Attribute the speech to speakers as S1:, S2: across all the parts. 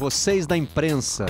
S1: Vocês da imprensa.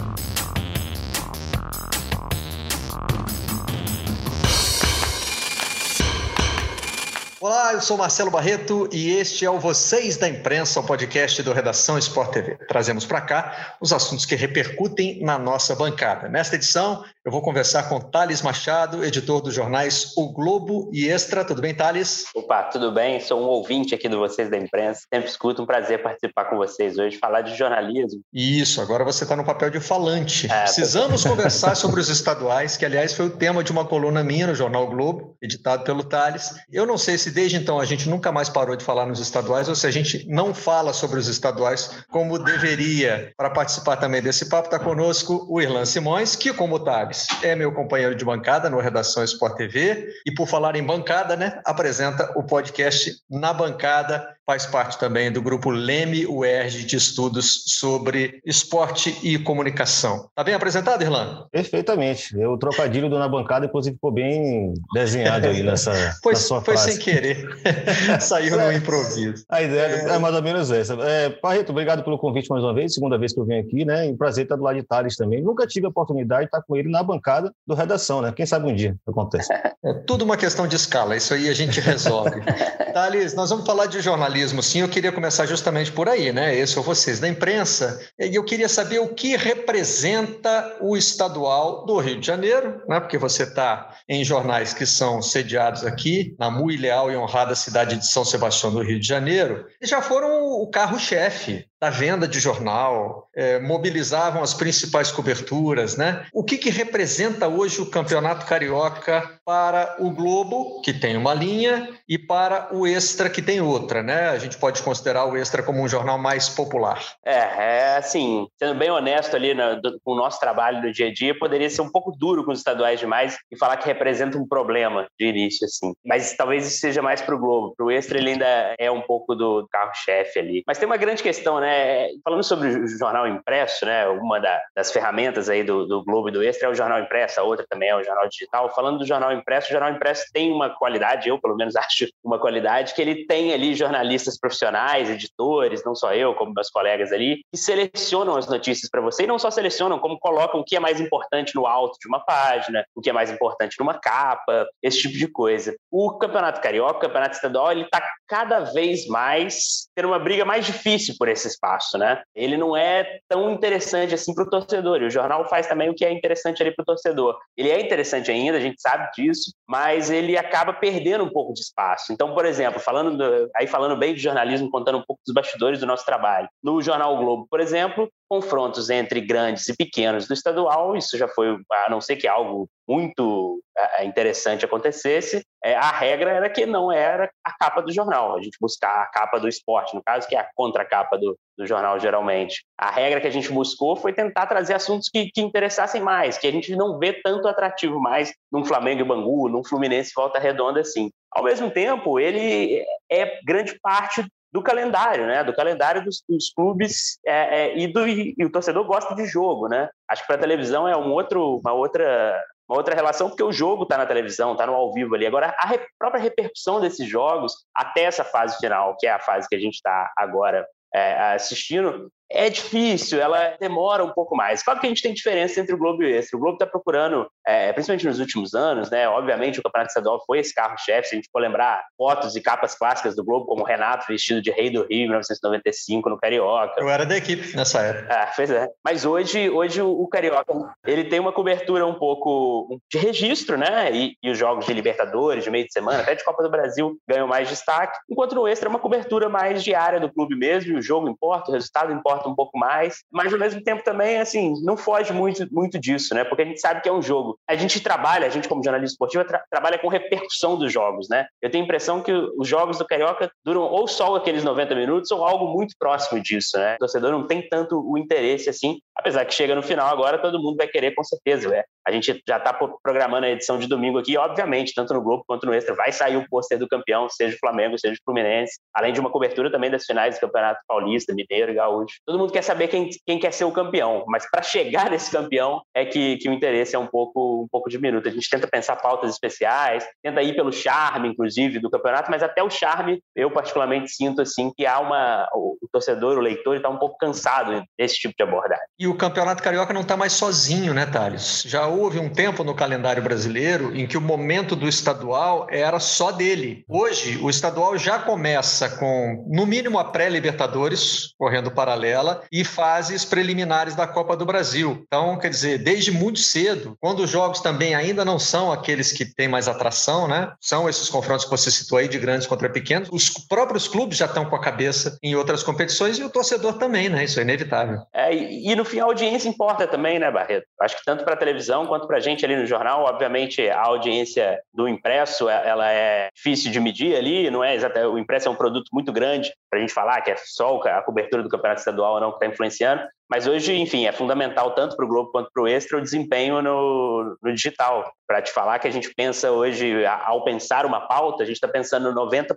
S2: Olá, eu sou Marcelo Barreto e este é o Vocês da Imprensa, o podcast do Redação Sport TV. Trazemos para cá os assuntos que repercutem na nossa bancada. Nesta edição, eu vou conversar com Thales Machado, editor dos jornais O Globo e Extra. Tudo bem, Thales?
S3: Opa, tudo bem? Sou um ouvinte aqui do Vocês da Imprensa. Sempre escuto, um prazer participar com vocês hoje, falar de jornalismo.
S2: Isso, agora você está no papel de falante. É, Precisamos tô... conversar sobre os estaduais, que aliás foi o tema de uma coluna minha no jornal o Globo, editado pelo Thales. Eu não sei se se desde então a gente nunca mais parou de falar nos estaduais ou se a gente não fala sobre os estaduais como deveria. Para participar também desse papo, está conosco o Irlan Simões, que, como Tabs, é meu companheiro de bancada no Redação Sport TV e, por falar em bancada, né, apresenta o podcast Na Bancada, faz parte também do grupo Leme UERJ de estudos sobre esporte e comunicação. Está bem apresentado, Irlan?
S4: Perfeitamente. O trocadilho do Na Bancada, inclusive, ficou bem desenhado aí nessa,
S2: foi,
S4: na sua
S2: foi
S4: frase.
S2: sem querer. Saiu no improviso.
S4: A ideia é, é mais ou menos essa. É, Parreto, obrigado pelo convite mais uma vez, segunda vez que eu venho aqui, né? E um prazer estar do lado de Thales também. Nunca tive a oportunidade de estar com ele na bancada do Redação, né? Quem sabe um dia acontece.
S2: É tudo uma questão de escala, isso aí a gente resolve. Thales, nós vamos falar de jornalismo, sim. Eu queria começar justamente por aí, né? Esse é vocês da imprensa. E eu queria saber o que representa o estadual do Rio de Janeiro, né? Porque você está em jornais que são sediados aqui, na muito leal e honrada cidade de São Sebastião do Rio de Janeiro, já foram o carro-chefe da venda de jornal, é, mobilizavam as principais coberturas, né? O que, que representa hoje o Campeonato Carioca para o Globo, que tem uma linha, e para o Extra, que tem outra, né? A gente pode considerar o Extra como um jornal mais popular.
S3: É, é assim, sendo bem honesto ali no, do, com o nosso trabalho do dia a dia, poderia ser um pouco duro com os estaduais demais e falar que representa um problema de início, assim. Mas talvez isso seja mais para o Globo. Para o Extra, ele ainda é um pouco do carro-chefe ali. Mas tem uma grande questão, né? né, falando sobre o jornal impresso, né, uma da, das ferramentas aí do, do, Globo e do Extra é o jornal impresso, a outra também é o jornal digital. Falando do jornal impresso, o jornal impresso tem uma qualidade, eu pelo menos acho uma qualidade, que ele tem ali jornalistas profissionais, editores, não só eu, como meus colegas ali, que selecionam as notícias para você e não só selecionam, como colocam o que é mais importante no alto de uma página, o que é mais importante numa capa, esse tipo de coisa. O Campeonato Carioca, o Campeonato Estadual, ele está cada vez mais tendo uma briga mais difícil por esse espaço, né? Ele não é tão interessante assim para o torcedor. E o jornal faz também o que é interessante ali para o torcedor. Ele é interessante ainda, a gente sabe disso, mas ele acaba perdendo um pouco de espaço. Então, por exemplo, falando do, aí falando bem de jornalismo, contando um pouco dos bastidores do nosso trabalho. No jornal o Globo, por exemplo, confrontos entre grandes e pequenos do estadual, isso já foi, a não ser que algo muito interessante acontecesse, é, a regra era que não era a capa do jornal, a gente buscar a capa do esporte, no caso, que é a contracapa do, do jornal, geralmente. A regra que a gente buscou foi tentar trazer assuntos que, que interessassem mais, que a gente não vê tanto atrativo mais num Flamengo e Bangu, num Fluminense Volta Redonda assim. Ao mesmo tempo, ele é grande parte do calendário, né? Do calendário dos, dos clubes é, é, e, do, e, o torcedor gosta de jogo, né? Acho que para televisão é um outro, uma outra uma outra relação, porque o jogo está na televisão, está no ao vivo ali. Agora, a re própria repercussão desses jogos até essa fase final, que é a fase que a gente está agora é, assistindo, é difícil, ela demora um pouco mais. Claro que a gente tem diferença entre o Globo e o Extra. O Globo está procurando, é, principalmente nos últimos anos, né? Obviamente o Campeonato Estadual foi esse carro-chefe. Se a gente for lembrar fotos e capas clássicas do Globo, como o Renato vestido de Rei do Rio em 1995 no Carioca.
S2: Eu era da equipe nessa época.
S3: Ah, pois é. Mas hoje, hoje o, Carioca ele tem uma cobertura um pouco de registro, né? E, e, os jogos de Libertadores, de meio de semana, até de Copa do Brasil, ganham mais destaque. Enquanto no Extra é uma cobertura mais diária do clube mesmo. o jogo importa, o resultado importa importa um pouco mais, mas ao mesmo tempo também, assim, não foge muito, muito disso, né? Porque a gente sabe que é um jogo. A gente trabalha, a gente como jornalista esportivo, tra trabalha com repercussão dos jogos, né? Eu tenho a impressão que os jogos do Carioca duram ou só aqueles 90 minutos ou algo muito próximo disso, né? O torcedor não tem tanto o interesse, assim, Apesar que chega no final agora, todo mundo vai querer com certeza. É. A gente já está programando a edição de domingo aqui, obviamente, tanto no Globo quanto no Extra, vai sair o pôster do campeão, seja o Flamengo, seja o Fluminense, além de uma cobertura também das finais do Campeonato Paulista, Mineiro e Gaúcho. Todo mundo quer saber quem, quem quer ser o campeão, mas para chegar nesse campeão é que, que o interesse é um pouco, um pouco diminuto. A gente tenta pensar pautas especiais, tenta ir pelo charme, inclusive, do campeonato, mas até o charme, eu particularmente sinto assim que há uma. O torcedor, o leitor, está um pouco cansado desse tipo de abordagem.
S2: E o Campeonato Carioca não está mais sozinho, né, Thales? Já houve um tempo no calendário brasileiro em que o momento do estadual era só dele. Hoje, o estadual já começa com, no mínimo, a pré-Libertadores, correndo paralela, e fases preliminares da Copa do Brasil. Então, quer dizer, desde muito cedo, quando os jogos também ainda não são aqueles que têm mais atração, né? São esses confrontos que você citou aí de grandes contra pequenos, os próprios clubes já estão com a cabeça em outras competições e o torcedor também, né? Isso é inevitável.
S3: É, e, no fim a audiência importa também, né, Barreto? Acho que tanto para a televisão quanto para a gente ali no jornal, obviamente a audiência do impresso ela é difícil de medir ali, não é o impresso é um produto muito grande para a gente falar que é só a cobertura do campeonato estadual ou não que está influenciando, mas hoje, enfim, é fundamental tanto para o Globo quanto para o Extra o desempenho no, no digital. Para te falar que a gente pensa hoje, ao pensar uma pauta, a gente está pensando 90%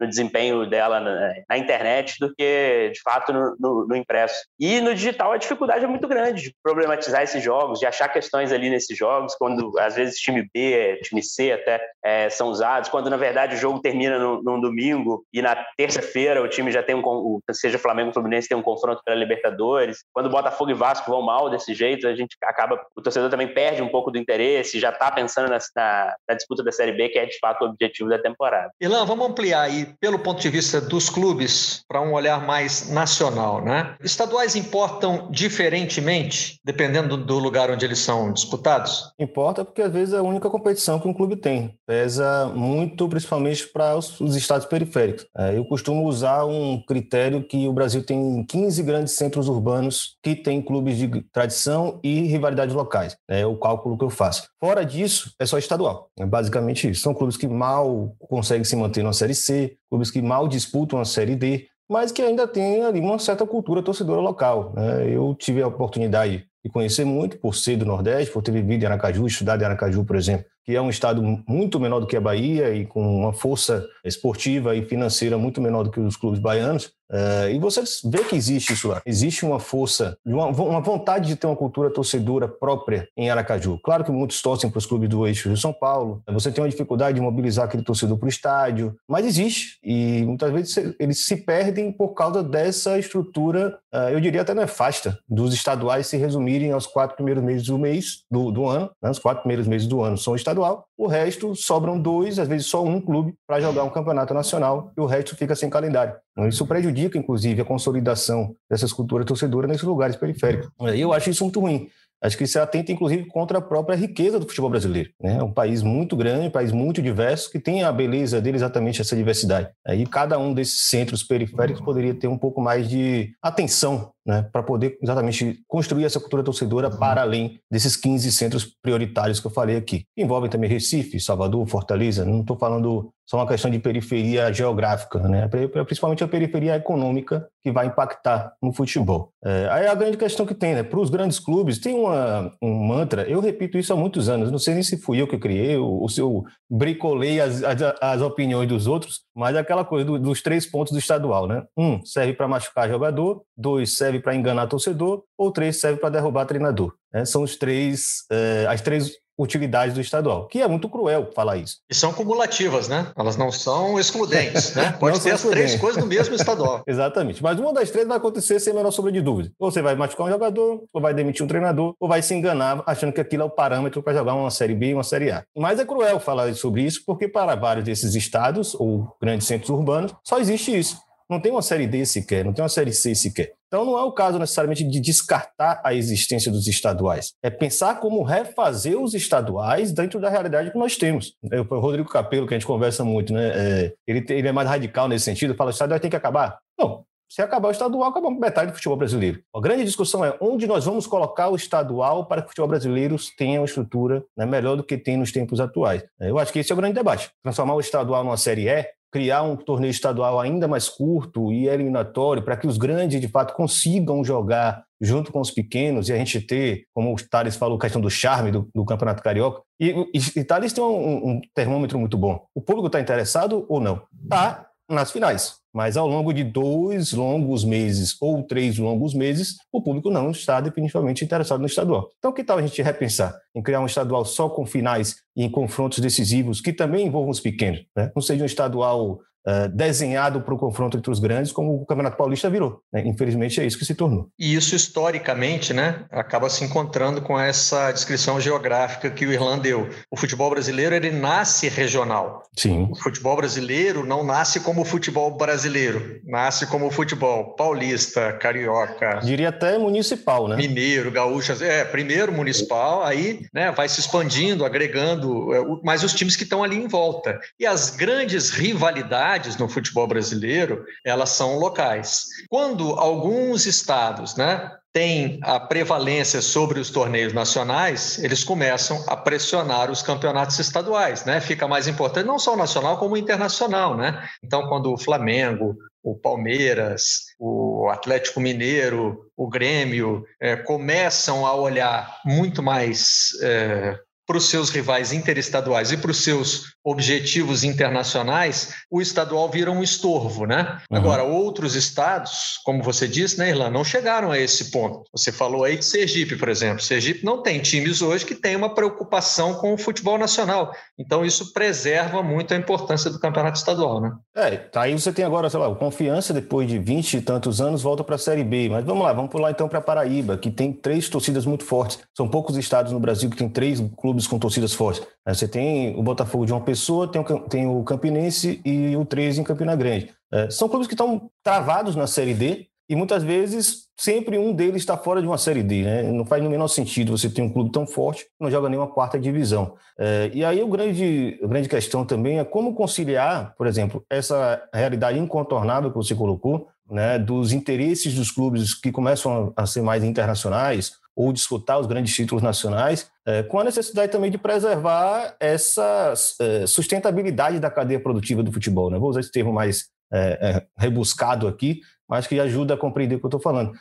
S3: no desempenho dela na, na, internet do que, de fato, no, no, no, impresso. E no digital a dificuldade é muito grande de problematizar esses jogos, de achar questões ali nesses jogos, quando às vezes time B, time C até é, são usados, quando na verdade o jogo termina no, num domingo e na terça-feira o time já tem um, seja Flamengo ou Fluminense, tem um confronto pela Libertadores quando Botafogo e Vasco vão mal desse jeito, a gente acaba, o torcedor também perde um pouco do interesse, já está pensando na, na, na, disputa da Série B, que é de fato o objetivo da temporada.
S2: Ilan, vamos ampliar aí pelo ponto de vista dos clubes para um olhar mais nacional, né? Estaduais importam diferentemente, dependendo do lugar onde eles são disputados?
S4: Importa porque às vezes é a única competição que um clube tem. Pesa muito, principalmente para os, os estados periféricos. É, eu costumo usar um critério que o Brasil tem 15 grandes centros urbanos que têm clubes de tradição e rivalidades locais. É o cálculo que eu faço. Fora disso, é só estadual. É basicamente isso. São clubes que mal conseguem se manter na Série C, clubes que mal disputam a Série D, mas que ainda têm ali uma certa cultura torcedora local. Né? Eu tive a oportunidade de conhecer muito por ser do Nordeste, por ter vivido em Aracaju, estudado em Aracaju, por exemplo, que é um estado muito menor do que a Bahia e com uma força esportiva e financeira muito menor do que os clubes baianos. Uh, e você vê que existe isso lá. Existe uma força, uma, uma, vontade de ter uma cultura torcedora própria em Aracaju. Claro que muitos torcem para os clubes do eixo de São Paulo. Você tem uma dificuldade de mobilizar aquele torcedor para o estádio, mas existe. E muitas vezes eles se perdem por causa dessa estrutura, uh, eu diria até nefasta, dos estaduais se resumirem aos quatro primeiros meses do mês, do, do ano. Né? Os quatro primeiros meses do ano são estadual. O resto sobram dois, às vezes só um clube, para jogar um campeonato nacional e o resto fica sem calendário. Isso prejudica, inclusive, a consolidação dessas culturas torcedoras nesses lugares periféricos. E eu acho isso muito ruim. Acho que isso atenta, inclusive, contra a própria riqueza do futebol brasileiro. Né? É um país muito grande, um país muito diverso, que tem a beleza dele exatamente essa diversidade. E cada um desses centros periféricos poderia ter um pouco mais de atenção né, para poder exatamente construir essa cultura torcedora para além desses 15 centros prioritários que eu falei aqui. Envolvem também Recife, Salvador, Fortaleza, não estou falando só uma questão de periferia geográfica, né? principalmente a periferia econômica que vai impactar no futebol. É, aí a grande questão que tem, né? para os grandes clubes, tem uma, um mantra, eu repito isso há muitos anos, não sei nem se fui eu que criei, ou se eu bricolei as, as, as opiniões dos outros, mas é aquela coisa do, dos três pontos do estadual, né? Um, serve para machucar jogador, dois, serve para enganar torcedor, ou três, serve para derrubar treinador. Né? São os três, é, as três utilidades do estadual, que é muito cruel falar isso.
S2: E são cumulativas, né? Elas não são excludentes, né? Pode ter as três coisas no mesmo estadual.
S4: Exatamente. Mas uma das três vai acontecer sem a menor sombra de dúvida. Ou você vai machucar um jogador, ou vai demitir um treinador, ou vai se enganar achando que aquilo é o parâmetro para jogar uma Série B e uma Série A. Mas é cruel falar sobre isso, porque para vários desses estados ou grandes centros urbanos, só existe isso. Não tem uma série D sequer, não tem uma série C sequer. Então não é o caso necessariamente de descartar a existência dos estaduais. É pensar como refazer os estaduais dentro da realidade que nós temos. O Rodrigo Capello, que a gente conversa muito, né? É, ele, ele é mais radical nesse sentido, fala que o estadual tem que acabar. Não, se acabar o estadual, acabamos metade do futebol brasileiro. A grande discussão é onde nós vamos colocar o estadual para que o futebol brasileiro tenha uma estrutura né, melhor do que tem nos tempos atuais. Eu acho que esse é o grande debate. Transformar o estadual numa Série E criar um torneio estadual ainda mais curto e eliminatório para que os grandes, de fato, consigam jogar junto com os pequenos e a gente ter, como o Thales falou, a questão do charme do, do Campeonato Carioca. E, e, e Thales tem um, um termômetro muito bom. O público está interessado ou não? Está nas finais. Mas ao longo de dois longos meses ou três longos meses, o público não está definitivamente interessado no estadual. Então, que tal a gente repensar em criar um estadual só com finais e em confrontos decisivos que também envolvam os pequenos? Né? Não seja um estadual uh, desenhado para o confronto entre os grandes, como o Campeonato Paulista virou. Né? Infelizmente, é isso que se tornou.
S2: E isso, historicamente, né, acaba se encontrando com essa descrição geográfica que o Irlan deu. O futebol brasileiro ele nasce regional.
S4: Sim.
S2: O futebol brasileiro não nasce como o futebol brasileiro, nasce como o futebol paulista, carioca.
S4: Diria até municipal, né?
S2: Mineiro, gaúcho. É, primeiro municipal, aí né, vai se expandindo, agregando, é, mas os times que estão ali em volta. E as grandes rivalidades no futebol brasileiro, elas são locais. Quando alguns estados, né, têm a prevalência sobre os torneios nacionais, eles começam a pressionar os campeonatos estaduais, né? Fica mais importante não só o nacional como o internacional, né? Então, quando o Flamengo, o Palmeiras, o Atlético Mineiro, o Grêmio é, começam a olhar muito mais é, para os seus rivais interestaduais e para os seus objetivos internacionais, o estadual vira um estorvo, né? Uhum. Agora, outros estados, como você disse, né, Irlanda, não chegaram a esse ponto. Você falou aí de Sergipe, por exemplo. Sergipe não tem times hoje que têm uma preocupação com o futebol nacional. Então, isso preserva muito a importância do campeonato estadual, né?
S4: É, tá aí você tem agora, sei lá, o Confiança, depois de 20 e tantos anos, volta para a Série B. Mas vamos lá, vamos pular então para Paraíba, que tem três torcidas muito fortes. São poucos estados no Brasil que tem três clubes com torcidas fortes. Você tem o Botafogo de uma pessoa, tem o, tem o Campinense e o 13 em Campina Grande. É, são clubes que estão travados na Série D e muitas vezes sempre um deles está fora de uma Série D. Né? Não faz no menor sentido você ter um clube tão forte que não joga nenhuma quarta divisão. É, e aí o grande, a grande questão também é como conciliar, por exemplo, essa realidade incontornável que você colocou, né, dos interesses dos clubes que começam a ser mais internacionais, ou disputar os grandes títulos nacionais, é, com a necessidade também de preservar essa é, sustentabilidade da cadeia produtiva do futebol. Né? Vou usar esse termo mais é, rebuscado aqui, mas que ajuda a compreender o que eu estou falando.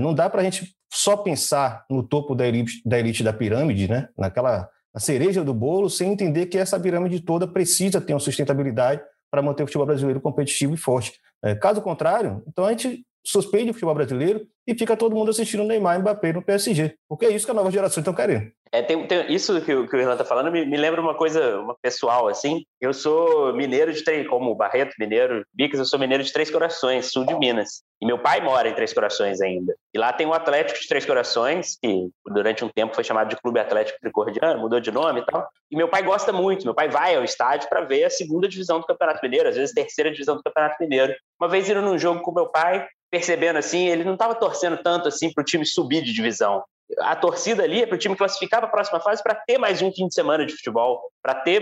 S4: Não dá para a gente só pensar no topo da elite, da elite da pirâmide, né? naquela a cereja do bolo, sem entender que essa pirâmide toda precisa ter uma sustentabilidade para manter o futebol brasileiro competitivo e forte. Caso contrário, então a gente suspende o futebol brasileiro e fica todo mundo assistindo Neymar e Mbappé no PSG. Porque é isso que a nova geração está querendo.
S3: É, tem, tem, isso que o, que o está falando me, me, lembra uma coisa uma pessoal, assim. Eu sou mineiro de três, como Barreto, mineiro, Bicas, eu sou mineiro de Três Corações, sul de Minas. E meu pai mora em Três Corações ainda. E lá tem o Atlético de Três Corações, que durante um tempo foi chamado de Clube Atlético Tricordiano, mudou de nome e tal. E meu pai gosta muito, meu pai vai ao estádio para ver a segunda divisão do Campeonato Mineiro, às vezes terceira divisão do Campeonato Mineiro. Uma vez indo num jogo com meu pai, percebendo assim, ele não estava torcendo tanto assim para o time subir de divisão. A torcida ali é para o time classificar para a próxima fase para ter mais um fim de semana de futebol, para ter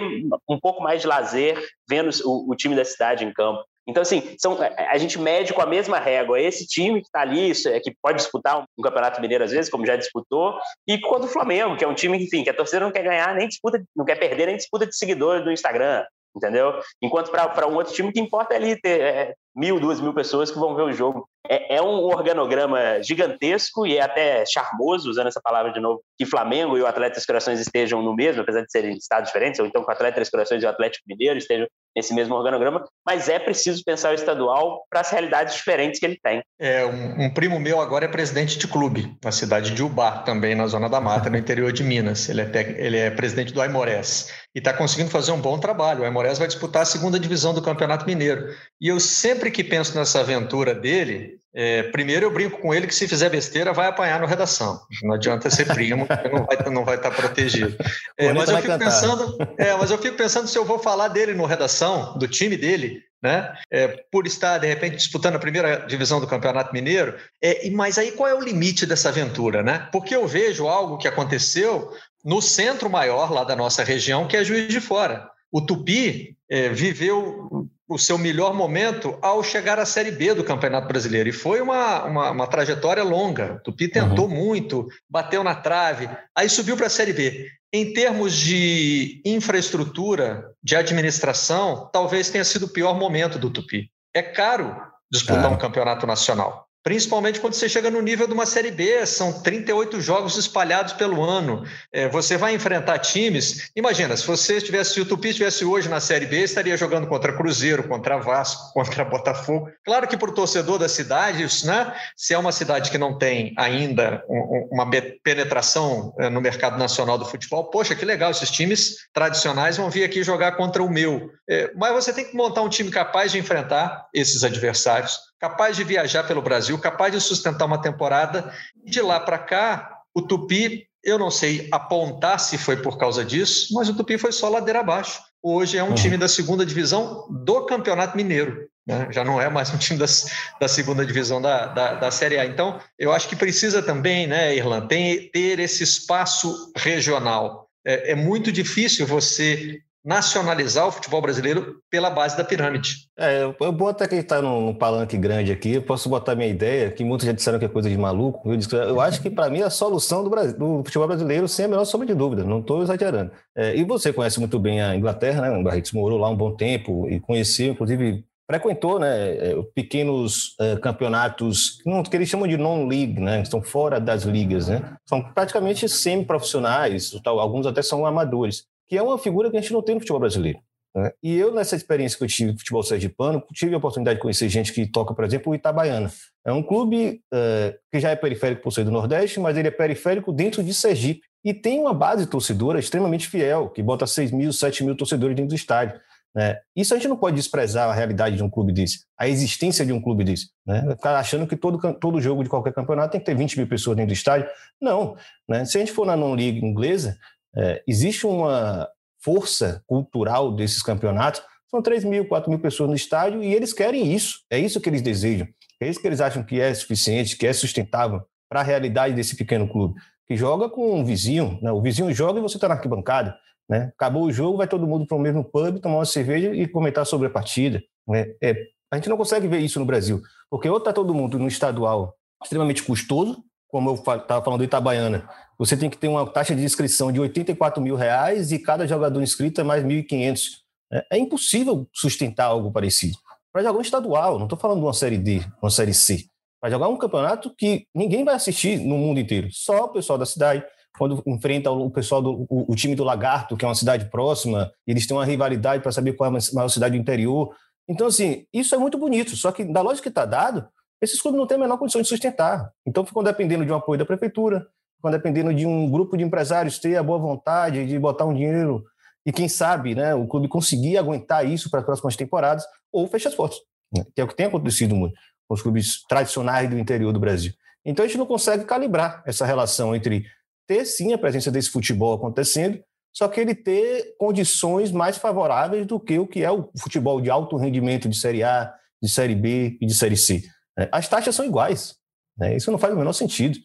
S3: um pouco mais de lazer vendo o, o, time da cidade em campo. Então, assim, são, a gente mede com a mesma régua. Esse time que está ali, é, que pode disputar um, Campeonato Mineiro às vezes, como já disputou, e quando o Flamengo, que é um time, enfim, que a torcida não quer ganhar, nem disputa, não quer perder, nem disputa de seguidores do Instagram entendeu? Enquanto para um outro time, o que importa é ali ter é, mil, duas mil pessoas que vão ver o jogo. É, é, um organograma gigantesco e é até charmoso, usando essa palavra de novo, que Flamengo e o Atlético das Corações estejam no mesmo, apesar de serem estados diferentes, ou então que o Atlético das Corações e o Atlético Mineiro estejam nesse mesmo organograma, mas é preciso pensar o estadual para as realidades diferentes que ele tem.
S2: É, um, um, primo meu agora é presidente de clube, na cidade de Ubá, também na Zona da Mata, no interior de Minas. Ele é, ele é presidente do Aimorés e está conseguindo fazer um bom trabalho. O Aimorés vai disputar a segunda divisão do Campeonato Mineiro. E eu sempre que penso nessa aventura dele, é, primeiro eu brinco com ele que se fizer besteira vai apanhar no redação. Não adianta ser primo, não vai, não vai estar protegido. É, mas, eu fico pensando, é, mas eu fico pensando se eu vou falar dele no redação, do time dele, né? É, por estar, de repente, disputando a primeira divisão do Campeonato Mineiro. É, mas aí qual é o limite dessa aventura? Né? Porque eu vejo algo que aconteceu no centro maior lá da nossa região, que é Juiz de Fora. O Tupi é, viveu o seu melhor momento ao chegar à Série B do Campeonato Brasileiro. E foi uma, uma, uma trajetória longa. O Tupi tentou uhum. muito, bateu na trave, aí subiu para a Série B. em termos de infraestrutura, de administração, talvez tenha sido o pior momento do Tupi. É caro disputar um campeonato nacional. Principalmente quando você chega no nível de uma Série B, são 38 jogos espalhados pelo ano. É, você vai enfrentar times. Imagina, se você estivesse, se o Tupi estivesse hoje na Série B, estaria jogando contra Cruzeiro, contra Vasco, contra Botafogo. Claro que para o torcedor da cidade, né? Se é uma cidade que não tem ainda uma penetração é, no mercado nacional do futebol, poxa, que legal, esses times tradicionais vão vir aqui jogar contra o meu. É, mas você tem que montar um time capaz de enfrentar esses adversários capaz de viajar pelo Brasil, capaz de sustentar uma temporada. De lá para cá, o Tupi, eu não sei apontar se foi por causa disso, mas o Tupi foi só ladeira abaixo. Hoje é um uhum. time da segunda divisão do Campeonato Mineiro. Né? Já não é mais um time das, da segunda divisão da, da, da, Série A. Então, eu acho que precisa também, né, Irlanda, ter esse espaço regional. É, é muito difícil você nacionalizar o futebol brasileiro pela base da pirâmide.
S4: É, eu até que está num, palanque grande aqui, eu posso botar minha ideia, que muitos já disseram que é coisa de maluco. Eu, disse, eu acho que para mim a solução do, Brasil, do, futebol brasileiro, sem a menor sombra de dúvida, não estou exagerando. É, e você conhece muito bem a Inglaterra, né? O Barretos morou lá um bom tempo e conheceu, inclusive frequentou né, é, pequenos uh, campeonatos que eles chamam de non-league, né, que estão fora das ligas. Né, são praticamente semi-profissionais, alguns até são amadores que é uma figura que a gente não tem no futebol brasileiro. Né? E eu, nessa experiência que eu tive no futebol sergipano, tive a oportunidade de conhecer gente que toca, por exemplo, o Itabaiana. É um clube uh, que já é periférico por ser do Nordeste, mas ele é periférico dentro de Sergipe. E tem uma base torcedora extremamente fiel, que bota 6 mil, 7 mil torcedores dentro do estádio. Né? Isso a gente não pode desprezar a realidade de um clube desse, a existência de um clube desse. Né? Ficar achando que todo, todo jogo de qualquer campeonato tem que ter 20 mil pessoas dentro do estádio. Não. Né? Se a gente for na non-league inglesa, é, existe uma força cultural desses campeonatos. São 3 mil, 4 mil pessoas no estádio e eles querem isso. É isso que eles desejam. É isso que eles acham que é suficiente, que é sustentável para a realidade desse pequeno clube. Que joga com um vizinho. Né? O vizinho joga e você está na arquibancada. Né? Acabou o jogo, vai todo mundo para o mesmo pub, tomar uma cerveja e comentar sobre a partida. Né? É, a gente não consegue ver isso no Brasil, porque ou está todo mundo no estadual extremamente custoso, como eu estava falando do Itabaiana, você tem que ter uma taxa de inscrição de 84 mil reais e cada jogador inscrito é mais 1.500. É, é impossível sustentar algo parecido. Para jogar um estadual, não estou falando de uma Série D, uma Série C. Para jogar um campeonato que ninguém vai assistir no mundo inteiro, só o pessoal da cidade, quando enfrenta o pessoal do o, o, time do Lagarto, que é uma cidade próxima, eles têm uma rivalidade para saber qual é a maior cidade do interior. Então, assim, isso é muito bonito, só que da lógica que está dado, esses clubes não têm a menor condição de sustentar. Então ficam dependendo de um apoio da prefeitura, ficam dependendo de um grupo de empresários ter a boa vontade de botar um dinheiro e quem sabe, né, o clube conseguir aguentar isso para as próximas temporadas ou fechar as portas, né, que é o que tem acontecido muito com os clubes tradicionais do interior do Brasil. Então a gente não consegue calibrar essa relação entre ter sim a presença desse futebol acontecendo, só que ele ter condições mais favoráveis do que o que é o futebol de alto rendimento de Série A, de Série B e de Série C. Né? As taxas são iguais. Né? Isso não faz o menor sentido.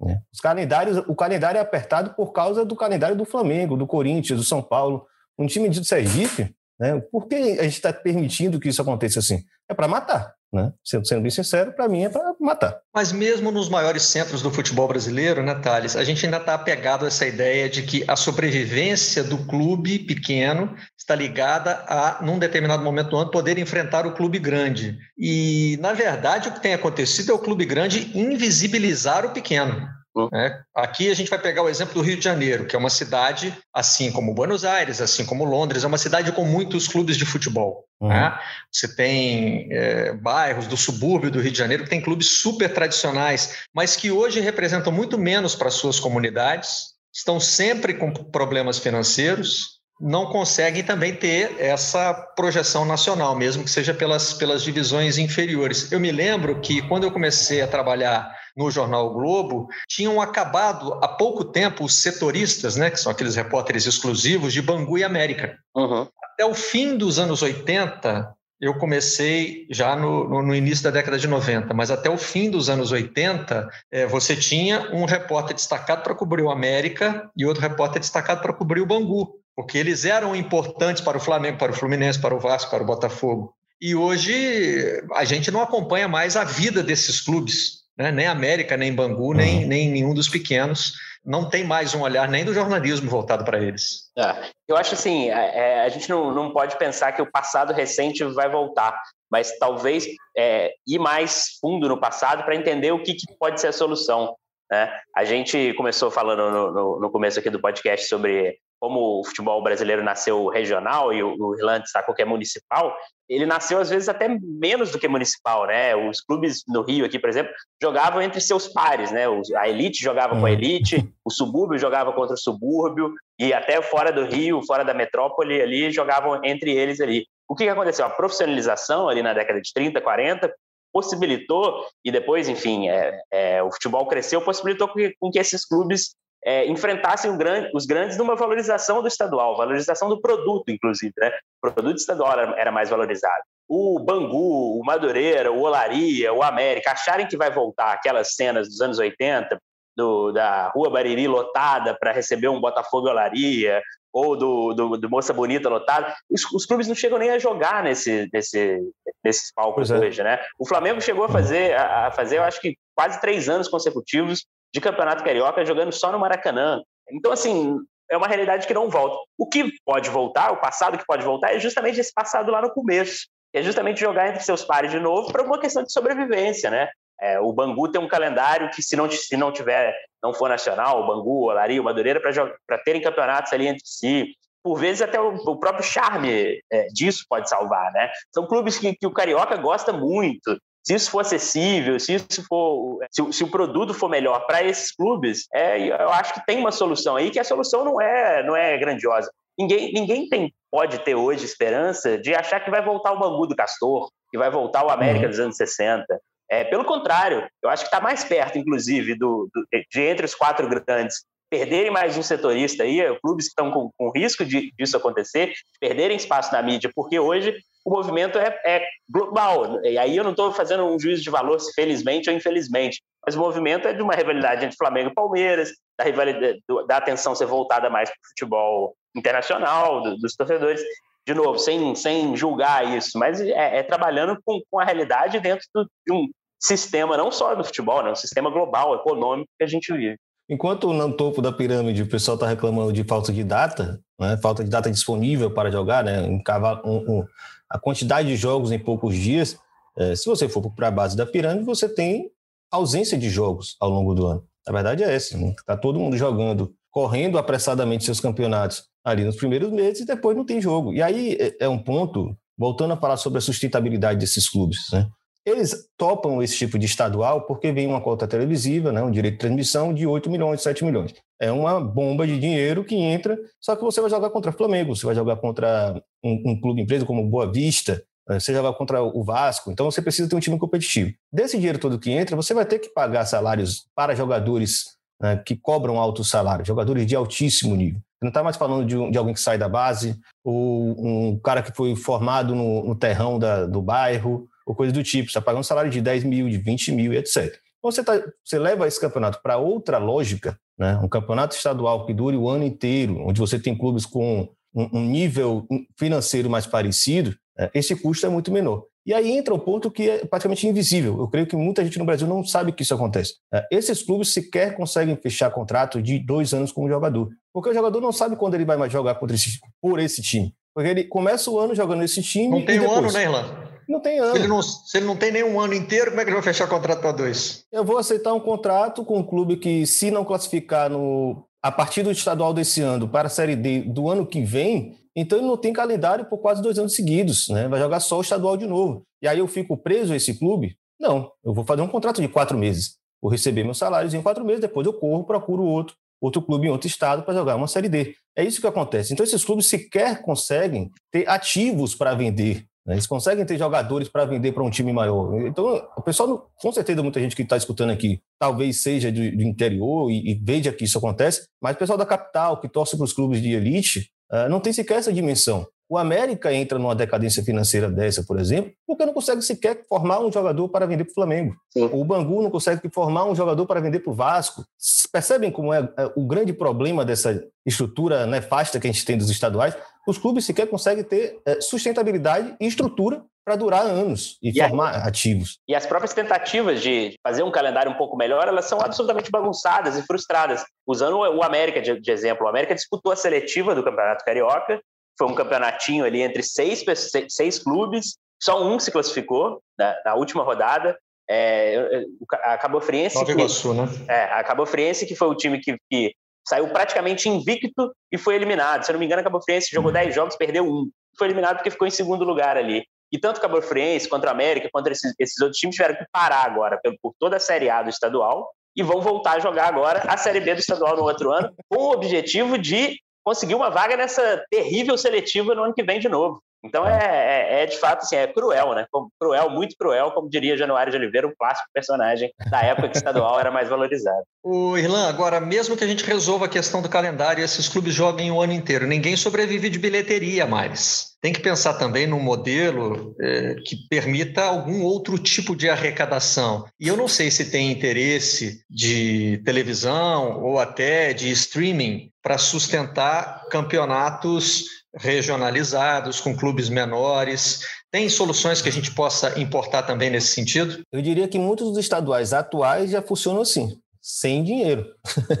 S4: Né? Os calendários, o calendário é apertado por causa do calendário do Flamengo, do Corinthians, do São Paulo. Um time de Sergipe, né? por que a gente está permitindo que isso aconteça assim? É para matar. Né? Sendo, sendo bem sincero, para mim é para matar.
S2: Mas mesmo nos maiores centros do futebol brasileiro, né, Thales, a gente ainda está apegado a essa ideia de que a sobrevivência do clube pequeno está ligada a, num determinado momento do ano, poder enfrentar o clube grande. E, na verdade, o que tem acontecido é o clube grande invisibilizar o pequeno. Né? Aqui a gente vai pegar o exemplo do Rio de Janeiro, que é uma cidade, assim como Buenos Aires, assim como Londres, é uma cidade com muitos clubes de futebol. Uhum. Né? Você tem é, bairros do subúrbio do Rio de Janeiro que tem clubes super tradicionais, mas que hoje representam muito menos para suas comunidades, estão sempre com problemas financeiros, não conseguem também ter essa projeção nacional, mesmo que seja pelas, pelas divisões inferiores. Eu me lembro que quando eu comecei a trabalhar no jornal o Globo, tinham acabado há pouco tempo os setoristas, né, que são aqueles repórteres exclusivos de Bangu e América. Uhum. Até o fim dos anos 80, eu comecei já no, no, no, início da década de 90, mas até o fim dos anos 80, é, você tinha um repórter destacado para cobrir o América e outro repórter destacado para cobrir o Bangu, porque eles eram importantes para o Flamengo, para o Fluminense, para o Vasco, para o Botafogo. E hoje a gente não acompanha mais a vida desses clubes né? nem América, nem Bangu, nem, uhum. nem nenhum dos pequenos. não tem mais um olhar nem do jornalismo voltado para eles.
S3: É, eu acho assim, é, a gente não, não pode pensar que o passado recente vai voltar, mas talvez é, ir mais fundo no passado para entender o que, que, pode ser a solução. Né? A gente começou falando no, no, no começo aqui do podcast sobre como o futebol brasileiro nasceu regional e o, Irlanda sacou que é municipal, ele nasceu às vezes até menos do que municipal, né? Os clubes no Rio aqui, por exemplo, jogavam entre seus pares, né? A elite jogava com a uhum. elite, o subúrbio jogava contra o subúrbio e até fora do Rio, fora da metrópole ali jogavam entre eles ali. O que, aconteceu? A profissionalização ali na década de 30, 40 possibilitou e depois, enfim, é, é, o futebol cresceu, possibilitou que, com que esses clubes é, enfrentassem grande, os grandes numa valorização do estadual, valorização do produto, inclusive. Né? O produto estadual era, era mais valorizado. O Bangu, o Madureira, o Olaria, o América acharem que vai voltar aquelas cenas dos anos 80, do, da Rua Bariri lotada para receber um Botafogo Olaria, ou do, do, do, Moça Bonita lotada, os, os, clubes não chegam nem a jogar nesse, nesse, nesses palcos é. hoje, né? O Flamengo chegou a fazer, a, a fazer, eu acho que quase três anos consecutivos de Campeonato Carioca jogando só no Maracanã. Então, assim, é uma realidade que não volta. O que pode voltar, o passado que pode voltar, é justamente esse passado lá no começo. É justamente jogar entre seus pares de novo para uma questão de sobrevivência, né? É, o Bangu tem um calendário que, se não, se não tiver, não for nacional, o Bangu, o Olaria, o Madureira, para terem campeonatos ali entre si. Por vezes, até o, o próprio charme é, disso pode salvar, né? São clubes que, que o Carioca gosta muito. Se isso for acessível, se isso for, se, se o produto for melhor para esses clubes, é, eu acho que tem uma solução aí que a solução não é, não é grandiosa. Ninguém, ninguém tem, pode ter hoje esperança de achar que vai voltar o Bangu do Castor, que vai voltar o América uhum. dos anos 60. É, pelo contrário, eu acho que está mais perto, inclusive, do, do, de entre os quatro grandes perderem mais um setorista aí, clubes que estão com, com risco de, disso acontecer, perderem espaço na mídia, porque hoje o movimento é, é global. E aí eu não estou fazendo um juízo de valor se felizmente ou infelizmente, mas o movimento é de uma rivalidade entre Flamengo e Palmeiras, da, rivalidade, da atenção ser voltada mais para o futebol internacional, do, dos torcedores. De novo, sem, sem julgar isso, mas é, é trabalhando com, com a realidade dentro do, de um sistema, não só do futebol, né, um sistema global, econômico que a gente vive.
S4: Enquanto no topo da pirâmide o pessoal está reclamando de falta de data, né, falta de data disponível para jogar, né, um, um, a quantidade de jogos em poucos dias, é, se você for para a base da pirâmide, você tem ausência de jogos ao longo do ano. A verdade é essa, está né? todo mundo jogando, correndo apressadamente seus campeonatos ali nos primeiros meses e depois não tem jogo. E aí é, é um ponto, voltando a falar sobre a sustentabilidade desses clubes, né? Eles topam esse tipo de estadual porque vem uma cota televisiva, né, um direito de transmissão de 8 milhões, 7 milhões. É uma bomba de dinheiro que entra, só que você vai jogar contra Flamengo, você vai jogar contra um, um clube empresa como Boa Vista, eh, você joga contra o Vasco, então você precisa ter um time competitivo. Desse dinheiro todo que entra, você vai ter que pagar salários para jogadores né, que cobram altos salários, jogadores de altíssimo nível. Você não está mais falando de, um, de, alguém que sai da base, ou um cara que foi formado no, no terrão da, do bairro, ou coisa do tipo. Você está pagando um salário de 10 mil, de 20 mil, etc. Então, você, tá, você leva esse campeonato para outra lógica, né? um campeonato estadual que dure o ano inteiro, onde você tem clubes com um, um nível financeiro mais parecido, é, esse custo é muito menor. E aí entra o ponto que é praticamente invisível. Eu creio que muita gente no Brasil não sabe que isso acontece. É, esses clubes sequer conseguem fechar contrato de dois anos com o jogador, porque o jogador não sabe quando ele vai mais jogar contra esse, por esse time. Porque ele começa o ano jogando esse time.
S2: Não tem um ano, né, Irlan?
S4: Não tem ano.
S2: Se ele não, se ele não tem nenhum ano inteiro, como é que ele vai fechar contrato para dois?
S4: Eu vou aceitar um contrato com um clube que, se não classificar no, a partir do estadual desse ano para a Série D do ano que vem, então ele não tem calendário por quase dois anos seguidos, né? Vai jogar só o estadual de novo. E aí eu fico preso a esse clube? Não, eu vou fazer um contrato de quatro meses. Vou receber meus salários em quatro meses, depois eu corro, procuro outro, outro clube em outro estado para jogar uma Série D. É isso que acontece. Então esses clubes sequer conseguem ter ativos para vender? Eles conseguem ter jogadores para vender para um time maior. Então, o pessoal, com certeza, muita gente que está escutando aqui, talvez seja do, do interior e, e, veja que isso acontece, mas o pessoal da capital, que torce para os clubes de elite, uh, não tem sequer essa dimensão. O América entra numa decadência financeira dessa, por exemplo, porque não consegue sequer formar um jogador para vender para o Flamengo. Sim. O Bangu não consegue formar um jogador para vender para o Vasco. Percebem como é, é o grande problema dessa estrutura nefasta que a gente tem dos estaduais? Os clubes sequer conseguem ter é, sustentabilidade e estrutura para durar anos e, e formar a, ativos.
S3: E as próprias tentativas de fazer um calendário um pouco melhor, elas são absolutamente bagunçadas e frustradas. Usando o América de, de exemplo, o América disputou a seletiva do Campeonato Carioca, foi um campeonatinho ali entre seis, seis clubes, só um se classificou na, na última rodada. É, a Cabo Friense.
S2: Nova Iguaçu, né?
S3: É, a Cabo Friense, que foi o time que, que, saiu praticamente invicto e foi eliminado. Se eu não me engano, a Cabo Friense jogou 10 jogos, perdeu um. Foi eliminado porque ficou em segundo lugar ali. E tanto o Cabo Friense, contra a América, contra esses, esses, outros times tiveram que parar agora por, por toda a Série A do estadual e vão voltar a jogar agora a Série B do estadual no outro ano, com o objetivo de conseguir uma vaga nessa terrível seletiva no ano que vem de novo. Então é, é, é, de fato assim, é cruel, né? Cruel, muito cruel, como diria Januário de Oliveira, um clássico personagem da época que o estadual era mais valorizado.
S2: O Irlan, agora, mesmo que a gente resolva a questão do calendário e esses clubes joguem o ano inteiro, ninguém sobrevive de bilheteria mais. Tem que pensar também num modelo é, que permita algum outro tipo de arrecadação. E eu não sei se tem interesse de televisão ou até de streaming para sustentar campeonatos regionalizados, com clubes menores. Tem soluções que a gente possa importar também nesse sentido?
S4: Eu diria que muitos dos estaduais atuais já funcionam assim, sem dinheiro.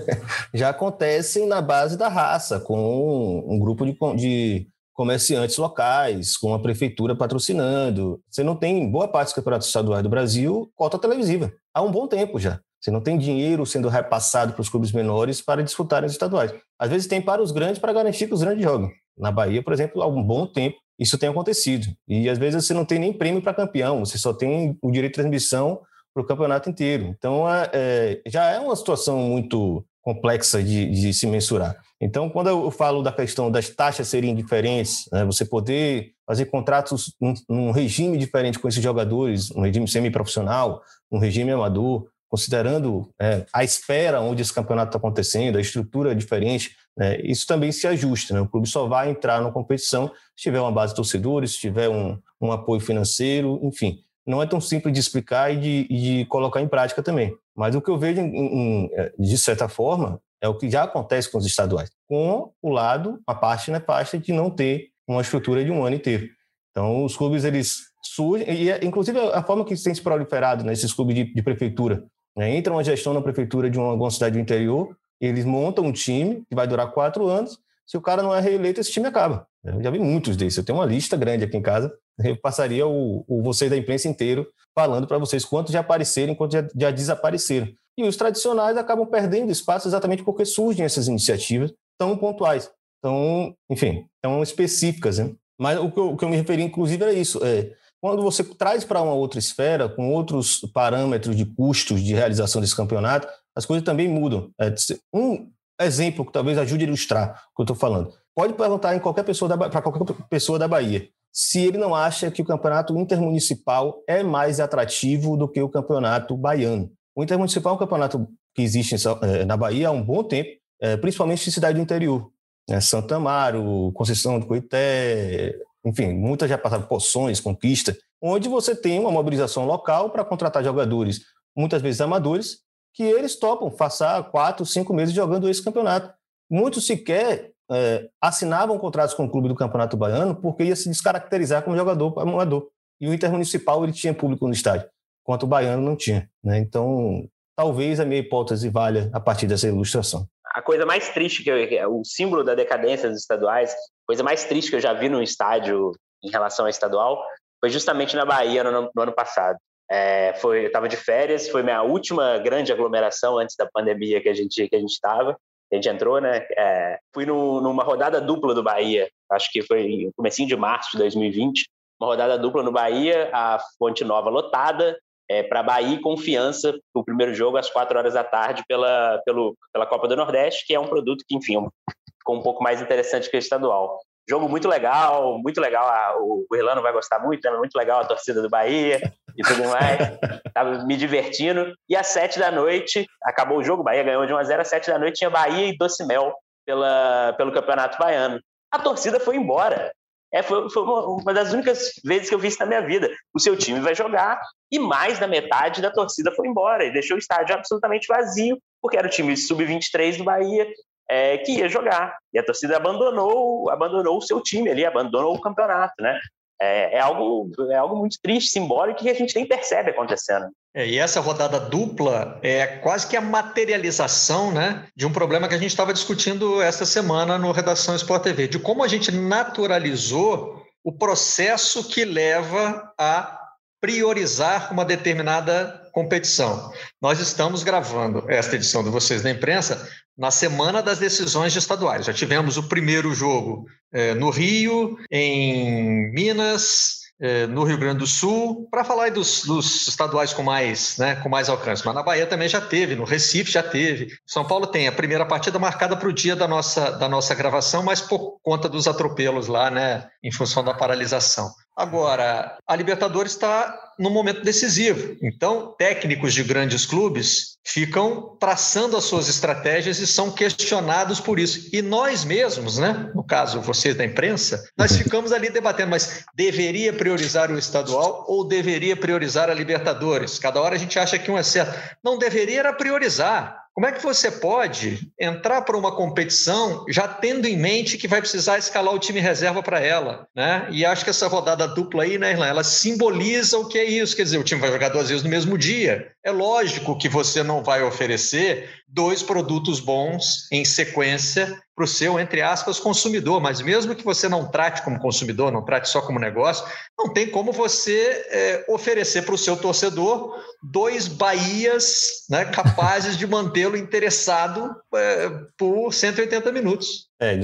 S4: já acontecem na base da raça, com um grupo de, de comerciantes locais, com a prefeitura patrocinando. Você não tem, boa parte dos campeonatos estaduais do Brasil, cota televisiva. Há um bom tempo já. Você não tem dinheiro sendo repassado para os clubes menores para disputarem os estaduais. Às vezes tem para os grandes para garantir que os grandes jogam. Na Bahia, por exemplo, há um bom tempo isso tem acontecido. E às vezes você não tem nem prêmio para campeão, você só tem o direito de transmissão para o campeonato inteiro. Então é, é, já é uma situação muito complexa de, de, se mensurar. Então, quando eu falo da questão das taxas serem diferentes, né, você poder fazer contratos num, num regime diferente com esses jogadores, um regime semiprofissional, um regime amador, considerando é, a esfera onde esse campeonato está acontecendo, a estrutura diferente, né, isso também se ajusta. Né? O clube só vai entrar na competição se tiver uma base de torcedores, se tiver um, um apoio financeiro, enfim. Não é tão simples de explicar e de, de colocar em prática também. Mas o que eu vejo, em, em, é, de certa forma, é o que já acontece com os estaduais, com o lado, a parte nefasta de não ter uma estrutura de um ano inteiro. Então, os clubes, eles surgem, e é, inclusive a forma que tem se proliferado nesses clubes de, de prefeitura, né? Entra uma gestão na prefeitura de uma, alguma cidade do interior, eles montam um time que vai durar quatro anos. Se o cara não é reeleito, esse time acaba. Eu já vi muitos desses. Eu tenho uma lista grande aqui em casa. Eu passaria o, o vocês da imprensa inteiro falando para vocês quantos já apareceram quantos já, já desapareceram. E os tradicionais acabam perdendo espaço exatamente porque surgem essas iniciativas tão pontuais, tão, enfim, tão específicas. Né? Mas o que, eu, o que eu me referi, inclusive, era isso. É, quando você traz para uma outra esfera, com outros parâmetros de custos de realização desse campeonato, as coisas também mudam. É, um exemplo que talvez ajude a ilustrar o que eu estou falando. Pode perguntar em qualquer pessoa para qualquer pessoa da Bahia se ele não acha que o campeonato intermunicipal é mais atrativo do que o campeonato baiano. O intermunicipal é um campeonato que existe é, na Bahia há um bom tempo, é, principalmente em cidade do interior. Né? Santa Amaro, Conceição do Coité, enfim, muitas já passaram Poções, Conquista, onde você tem uma mobilização local para contratar jogadores, muitas vezes amadores, que eles topam passar quatro, cinco meses jogando esse campeonato. Muitos sequer é, assinavam contratos com o clube do Campeonato Baiano porque ia se descaracterizar como jogador amador. E o Intermunicipal ele tinha público no estádio, enquanto o Baiano não tinha. Né? Então, talvez a minha hipótese valha a partir dessa ilustração.
S3: A coisa mais triste, que eu, o símbolo da decadência dos estaduais, coisa mais triste que eu já vi no estádio em relação ao estadual foi justamente na Bahia no, no ano passado. É, foi, eu estava de férias, foi minha última grande aglomeração antes da pandemia que a gente que a gente estava. A gente entrou, né? É, fui no, numa rodada dupla do Bahia, acho que foi no comecinho de março de 2020. Uma rodada dupla no Bahia, a Fonte Nova lotada, é, para Bahia e Confiança, o primeiro jogo às quatro horas da tarde pela, pelo, pela Copa do Nordeste, que é um produto que, enfim, ficou um pouco mais interessante que o estadual. Jogo muito legal, muito legal. o, o Irlando vai gostar muito, é muito legal a torcida do Bahia e tudo mais. Tava me divertindo. E às sete da noite, acabou o jogo, Bahia ganhou de 1 a 0 às sete da noite tinha Bahia e Docimel pela, pelo Campeonato Baiano. A torcida foi embora. É, foi, foi uma, uma, das únicas vezes que eu vi isso na minha vida. O seu time vai jogar e mais da metade da torcida foi embora e deixou o estádio absolutamente vazio, porque era o time sub-23 do Bahia é, que ia jogar. E a torcida abandonou, abandonou o seu time ali, abandonou o campeonato, né? É, é, algo, é algo muito triste, simbólico, que a gente nem percebe acontecendo.
S2: É, e essa rodada dupla é quase que a materialização né, de um problema que a gente estava discutindo essa semana no Redação Sport TV, de como a gente naturalizou o processo que leva a priorizar uma determinada competição. Nós estamos gravando esta edição de Vocês da Imprensa na semana das decisões de estaduais. Já tivemos o primeiro jogo é, no Rio, em Minas, é, no Rio Grande do Sul, para falar dos, dos, estaduais com mais, né, com mais alcance. Mas na Bahia também já teve, no Recife já teve. São Paulo tem a primeira partida marcada para o dia da nossa, da nossa gravação, mas por conta dos atropelos lá, né, em função da paralisação. Agora, a Libertadores está no momento decisivo. Então, técnicos de grandes clubes ficam traçando as suas estratégias e são questionados por isso. E nós mesmos, né? No caso, vocês da imprensa, nós uhum. ficamos ali debatendo, mas deveria priorizar o estadual ou deveria priorizar a Libertadores? Cada hora a gente acha que um é certo. Não deveria era priorizar. Como é que você pode entrar para uma competição já tendo em mente que vai precisar escalar o time reserva para ela? Né? E acho que essa rodada dupla aí, né, Irlanda, ela simboliza o que é isso. Quer dizer, o time vai jogar duas vezes no mesmo dia. É lógico que você não vai oferecer dois produtos bons em sequência para o seu, entre aspas, consumidor. Mas mesmo que você não trate como consumidor, não trate só como negócio, não tem como você é, oferecer para o seu torcedor dois Bahias né, capazes de mantê-lo interessado é, por 180 minutos.
S4: É,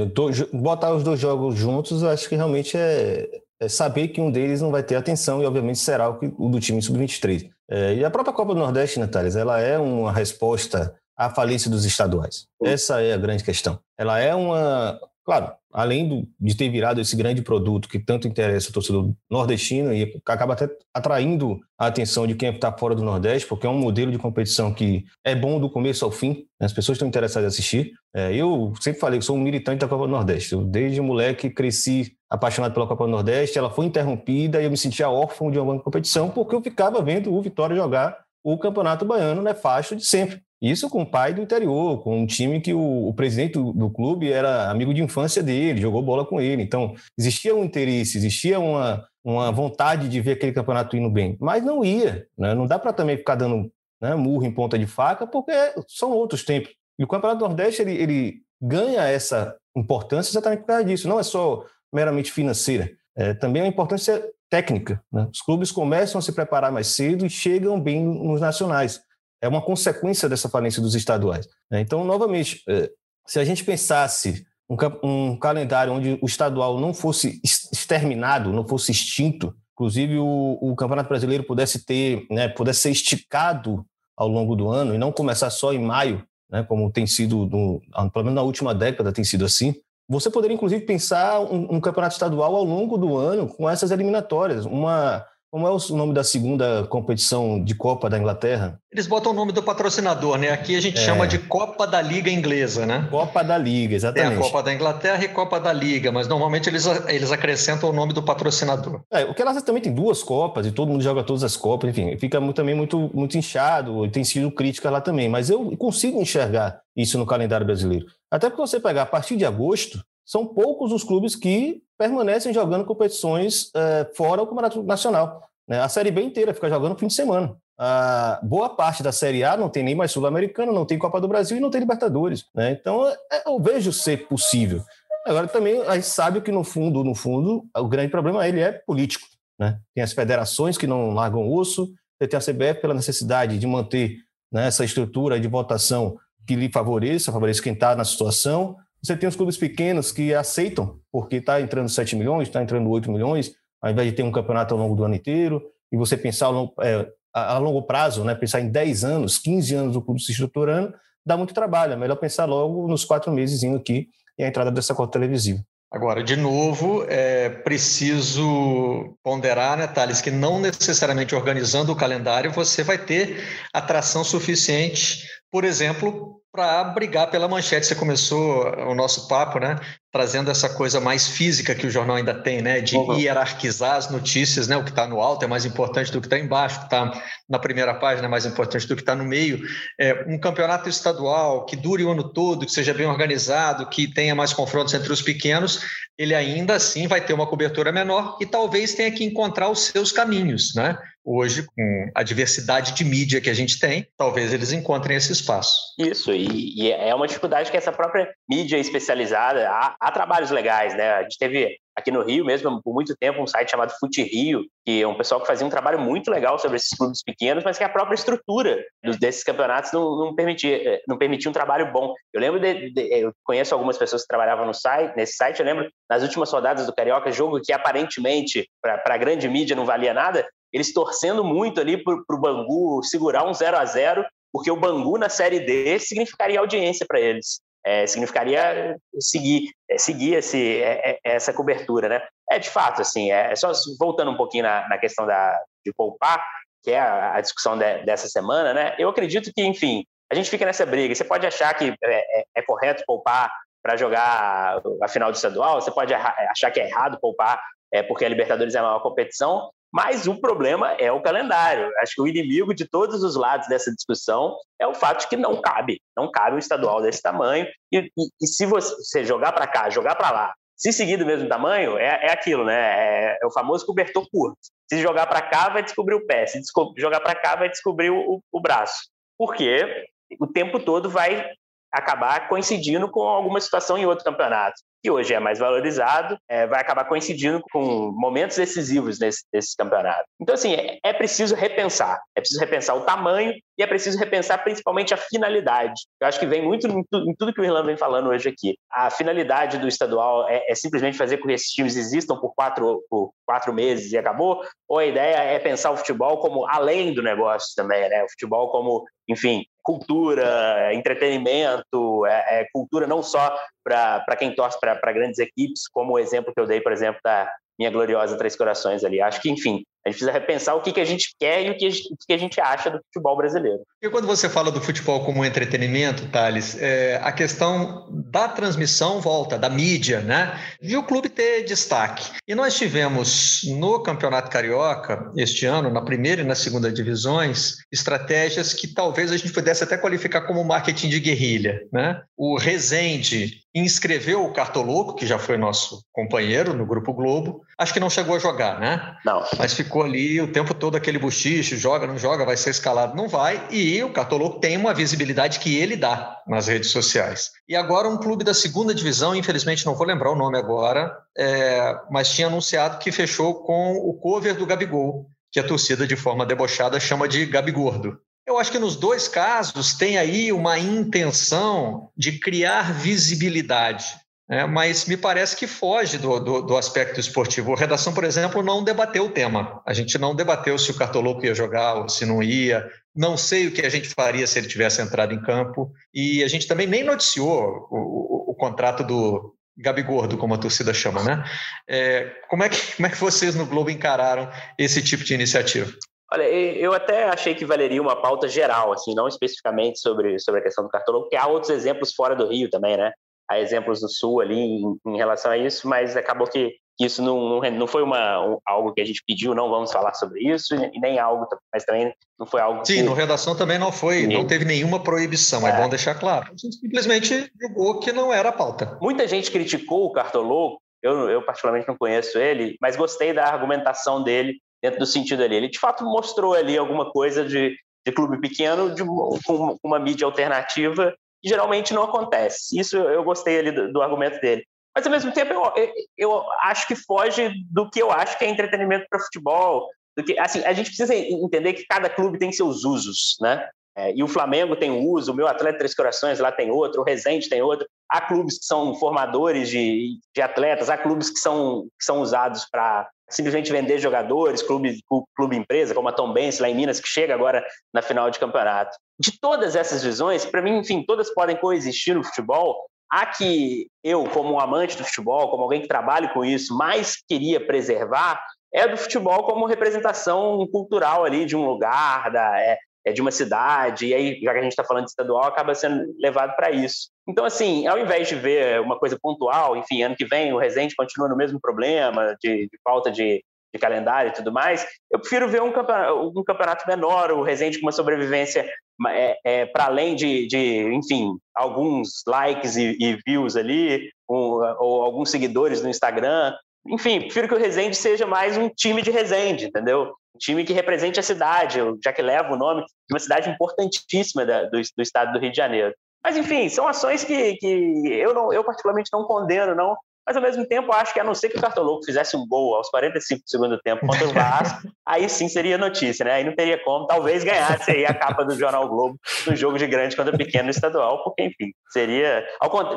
S4: botar os dois jogos juntos, eu acho que realmente é, é, saber que um deles não vai ter atenção e, obviamente, será o, o do time sub-23. É, e a própria Copa do Nordeste, Natália, ela é uma resposta à falência dos estaduais. Essa é a grande questão. Ela é uma, claro, além do, de ter virado esse grande produto que tanto interessa o torcedor nordestino e acaba até atraindo a atenção de quem está fora do Nordeste, porque é um modelo de competição que é bom do começo ao fim, né? as pessoas estão interessadas em assistir. É, eu sempre falei que sou um militante da Copa do Nordeste. Eu, desde moleque, cresci apaixonado pela Copa do Nordeste, ela foi interrompida e eu me sentia órfão de uma competição porque eu ficava vendo o Vitória jogar o Campeonato Baiano nefasto de sempre. Isso com o pai do interior, com um time que o, o presidente do, do, clube era amigo de infância dele, jogou bola com ele. Então, existia um interesse, existia uma, uma vontade de ver aquele campeonato indo bem. Mas não ia. Né? Não dá para também ficar dando né, murro em ponta de faca, porque são outros tempos. E o Campeonato Nordeste ele, ele ganha essa importância exatamente por causa disso. Não é só meramente financeira. É, também é uma importância técnica. Né? Os clubes começam a se preparar mais cedo e chegam bem nos nacionais é uma consequência dessa falência dos estaduais. Né? Então, novamente, é, se a gente pensasse um, um calendário onde o estadual não fosse exterminado, não fosse extinto, inclusive o, o Campeonato Brasileiro pudesse ter, né, pudesse ser esticado ao longo do ano e não começar só em maio, né, como tem sido, no, pelo menos na última década tem sido assim, você poderia inclusive pensar um, um campeonato estadual ao longo do ano com essas eliminatórias, uma como é o nome da segunda competição de Copa da Inglaterra?
S2: Eles botam o nome do patrocinador, né? Aqui a gente é. chama de Copa da Liga Inglesa, né?
S4: Copa da Liga, exatamente.
S2: Tem a Copa da Inglaterra e Copa da Liga, mas normalmente eles, eles acrescentam o nome do patrocinador.
S4: É, o que elas também tem duas Copas e todo mundo joga todas as Copas, enfim, fica muito, também muito, muito inchado, tem sido crítica lá também, mas eu consigo enxergar isso no calendário brasileiro. Até porque você pegar a partir de agosto, são poucos os clubes que permanecem jogando competições é, fora o Campeonato Nacional. Né? A Série B inteira fica jogando fim de semana. A boa parte da Série A não tem nem mais Sul-Americana, não tem Copa do Brasil e não tem Libertadores. Né? Então, é, eu vejo ser possível. Agora, também, a gente sabe que, no fundo, no fundo, o grande problema ele é político. Né? Tem as federações que não largam osso, tem a CBF pela necessidade de manter né, essa estrutura de votação que lhe favoreça, favoreça quem está na situação, você tem os clubes pequenos que aceitam, porque está entrando 7 milhões, está entrando 8 milhões, ao invés de ter um campeonato ao longo do ano inteiro, e você pensar a longo, é, a longo prazo, né, pensar em 10 anos, 15 anos do clube se estruturando, dá muito trabalho. É melhor pensar logo nos quatro meses aqui e a entrada dessa cota televisiva.
S2: Agora, de novo, é preciso ponderar, né, Thales, que não necessariamente organizando o calendário você vai ter atração suficiente, por exemplo, para brigar pela manchete. Você começou o nosso papo, né? Trazendo essa coisa mais física que o jornal ainda tem, né? De uhum. hierarquizar as notícias, né? O que está no alto é mais importante do que está embaixo, o que está na primeira página é mais importante do que está no meio. É, um campeonato estadual que dure o ano todo, que seja bem organizado, que tenha mais confrontos entre os pequenos, ele ainda assim vai ter uma cobertura menor e talvez tenha que encontrar os seus caminhos, né? Hoje, com a diversidade de mídia que a gente tem, talvez eles encontrem esse espaço.
S3: Isso, e, e é uma dificuldade que essa própria mídia especializada, há, há, trabalhos legais, né? A gente teve aqui no Rio mesmo, por muito tempo, um site chamado Fute Rio, que é um pessoal que fazia um trabalho muito legal sobre esses clubes pequenos, mas que a própria estrutura desses campeonatos não, não, permitia, eh, não permitia um trabalho bom. Eu lembro, de, de, eu conheço algumas pessoas que trabalhavam no site, nesse site, eu lembro nas últimas rodadas do Carioca, jogo que aparentemente para a grande mídia não valia nada, eles torcendo muito ali para o Bangu segurar um 0 a 0 porque o Bangu na Série D significaria audiência para eles. É, significaria seguir, é, seguir esse, é, é essa cobertura, né? É de fato, assim, é, é só voltando um pouquinho na, na questão da, de poupar, que é a, a discussão de, dessa semana, né? Eu acredito que, enfim, a gente fica nessa briga. Você pode achar que é, é correto poupar para jogar a final do estadual, você pode achar que é errado poupar é, porque a Libertadores é a maior competição, mas o problema é o calendário. Acho que o inimigo de todos os lados dessa discussão é o fato de que não cabe, não cabe um estadual desse tamanho. E, e, e se você jogar para cá, jogar para lá, se seguir do mesmo tamanho, é, é aquilo, né? É, é, o famoso cobertor curto. Se jogar para cá, vai descobrir o pé. Se jogar para cá, vai descobrir o, o braço. Porque o tempo todo vai acabar coincidindo com alguma situação em outro campeonato que hoje é mais valorizado, é, vai acabar coincidindo com momentos decisivos nesse, nesse campeonato. Então, assim, é, é, preciso repensar. É preciso repensar o tamanho e é preciso repensar principalmente a finalidade. Eu acho que vem muito em, tu, em tudo que o Irlanda vem falando hoje aqui. A finalidade do estadual é, é, simplesmente fazer com que esses times existam por quatro, por quatro meses e acabou? Ou a ideia é pensar o futebol como além do negócio também, né? O futebol como, enfim, cultura, entretenimento, é, é cultura não só para quem torce para grandes equipes, como o exemplo que eu dei, por exemplo, da minha gloriosa Três Corações ali. Acho que, enfim, a gente precisa repensar o que, que a gente quer e o que, o que a gente acha do futebol brasileiro.
S2: E quando você fala do futebol como entretenimento, Thales, é, a questão da transmissão volta, da mídia, né? E o clube ter destaque. E nós tivemos no Campeonato Carioca, este ano, na primeira e na segunda divisões, estratégias que talvez a gente pudesse até qualificar como marketing de guerrilha, né? O Resende inscreveu o Cartoloco, que já foi nosso companheiro no Grupo Globo. Acho que não chegou a jogar, né?
S3: Não.
S2: Mas ficou ali o tempo todo aquele buchicho, joga, não joga, vai ser escalado, não vai. E o Cartoloco tem uma visibilidade que ele dá nas redes sociais. E agora um clube da segunda divisão, infelizmente não vou lembrar o nome agora, é, mas tinha anunciado que fechou com o cover do Gabigol, que a torcida de forma debochada chama de Gabigordo. Eu acho que nos dois casos tem aí uma intenção de criar visibilidade, né? mas me parece que foge do, do, do, aspecto esportivo. A redação, por exemplo, não debateu o tema. A gente não debateu se o Cartoloco ia jogar ou se não ia. Não sei o que a gente faria se ele tivesse entrado em campo. E a gente também nem noticiou o, o, o contrato do, Gabigordo, como a torcida chama, né? É, como, é que, como é que vocês no Globo encararam esse tipo de iniciativa?
S3: Olha, eu até achei que valeria uma pauta geral, assim, não especificamente sobre, sobre a questão do cartoloco, porque há outros exemplos fora do Rio também, né? Há exemplos do Sul ali em, em relação a isso, mas acabou que isso não, não, não foi uma, um, algo que a gente pediu, não vamos falar sobre isso, e nem algo, mas também não foi algo.
S2: Sim, que... no redação também não foi, não teve nenhuma proibição, é. é bom deixar claro. A gente simplesmente julgou que não era a pauta.
S3: Muita gente criticou o Cartoloco, eu, eu particularmente não conheço ele, mas gostei da argumentação dele dentro do sentido ali. Ele de fato mostrou ali alguma coisa de, de clube pequeno de, com uma mídia alternativa que geralmente não acontece. Isso eu gostei ali do, do argumento dele. Mas ao mesmo tempo eu, eu, acho que foge do que eu acho que é entretenimento para futebol. Do que, assim, a gente precisa entender que cada clube tem seus usos, né? É, e o Flamengo tem um uso, o meu Atleta Três Corações lá tem outro, o Resende tem outro. Há clubes que são formadores de, de atletas, há clubes que são, que são usados para simplesmente vender jogadores, clube, clube empresa, como a Tom Benz lá em Minas, que chega agora na final de campeonato. De todas essas visões, para mim, enfim, todas podem coexistir no futebol. Há que eu, como um amante do futebol, como alguém que trabalha com isso, mais queria preservar é do futebol como representação cultural ali de um lugar, da, é, é de uma cidade, e aí, já que a gente está falando de estadual, acaba sendo levado para isso. Então, assim, ao invés de ver uma coisa pontual, enfim, ano que vem o Resende continua no mesmo problema de, de falta de, de, calendário e tudo mais, eu prefiro ver um campeonato, um campeonato menor, o Resende com uma sobrevivência é, é, para além de, de, enfim, alguns likes e, e views ali, ou, ou, alguns seguidores no Instagram. Enfim, prefiro que o Resende seja mais um time de Resende, entendeu? Um time que represente a cidade, já que leva o nome de uma cidade importantíssima da, do, do estado do Rio de Janeiro. Mas, enfim, são ações que, que eu, não, eu particularmente não condeno, não, mas ao mesmo tempo acho que a não ser que o Cartoloco fizesse um gol aos 45 do segundo tempo contra o Vasco, aí sim seria notícia, né? Aí não teria como, talvez ganhasse aí a capa do Jornal Globo no jogo de grande contra pequeno estadual, porque enfim, seria.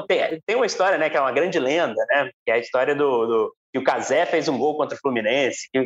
S3: Tem, tem uma história, né, que é uma grande lenda, né? Que é a história do, do que o Casé fez um gol contra o Fluminense. Que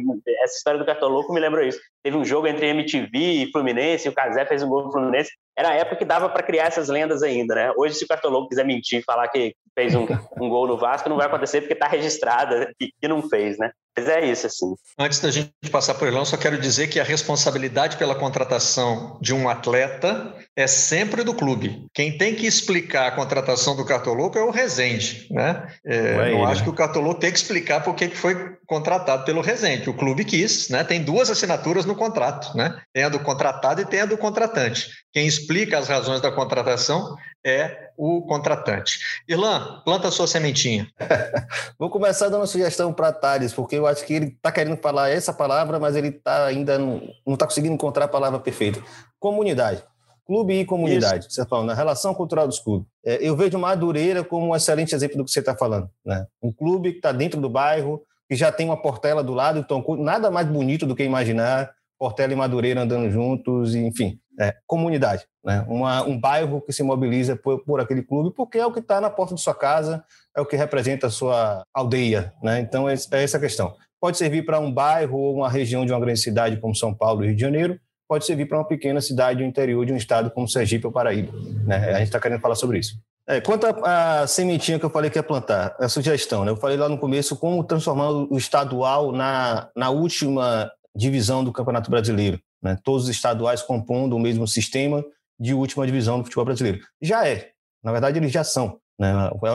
S3: essa história do Cartoloco me lembrou isso. Teve um jogo entre MTV e Fluminense, e o Casé fez um gol no Fluminense. Era a época que dava para criar essas lendas ainda, né? Hoje, se o Cartoloco quiser mentir e falar que fez um, um gol no Vasco, não vai acontecer porque está registrada e, e não fez, né? Mas é isso, assim.
S2: Antes da gente passar por Elão, só quero dizer que a responsabilidade pela contratação de um atleta é sempre do clube. Quem tem que explicar a contratação do Cartoloco é o Rezende, né? É, não ele, acho né? que o Cartoloco tem que explicar por que foi contratado pelo Rezende. O clube quis, né? Tem duas assinaturas no contrato, né? Tem a do contratado e tem a do contratante. Quem explica as razões da contratação é o contratante. Irlan, planta a sua sementinha.
S4: Vou começar dando uma sugestão para Thales, porque eu acho que ele está querendo falar essa palavra, mas ele tá ainda não está conseguindo encontrar a palavra perfeita. Comunidade. Clube e comunidade. Isso. Você está falando, a relação cultural dos clubes. É, eu vejo Madureira como um excelente exemplo do que você está falando. Né? Um clube que está dentro do bairro, que já tem uma portela do lado, então nada mais bonito do que imaginar Portela e Madureira andando juntos, enfim, é, comunidade, né? Uma, um bairro que se mobiliza por, por aquele clube, porque é o que está na porta de sua casa, é o que representa a sua aldeia, né? Então é, é essa a questão. Pode servir para um bairro ou uma região de uma grande cidade como São Paulo Rio de Janeiro, pode servir para uma pequena cidade do interior de um estado como Sergipe ou Paraíba, né? A gente está querendo falar sobre isso. É, quanto à sementinha que eu falei que ia plantar, a sugestão, né? Eu falei lá no começo como transformar o estadual na, na última divisão do Campeonato Brasileiro, né? todos os estaduais compondo o mesmo sistema de última divisão do futebol brasileiro. Já é, na verdade eles já são. Né?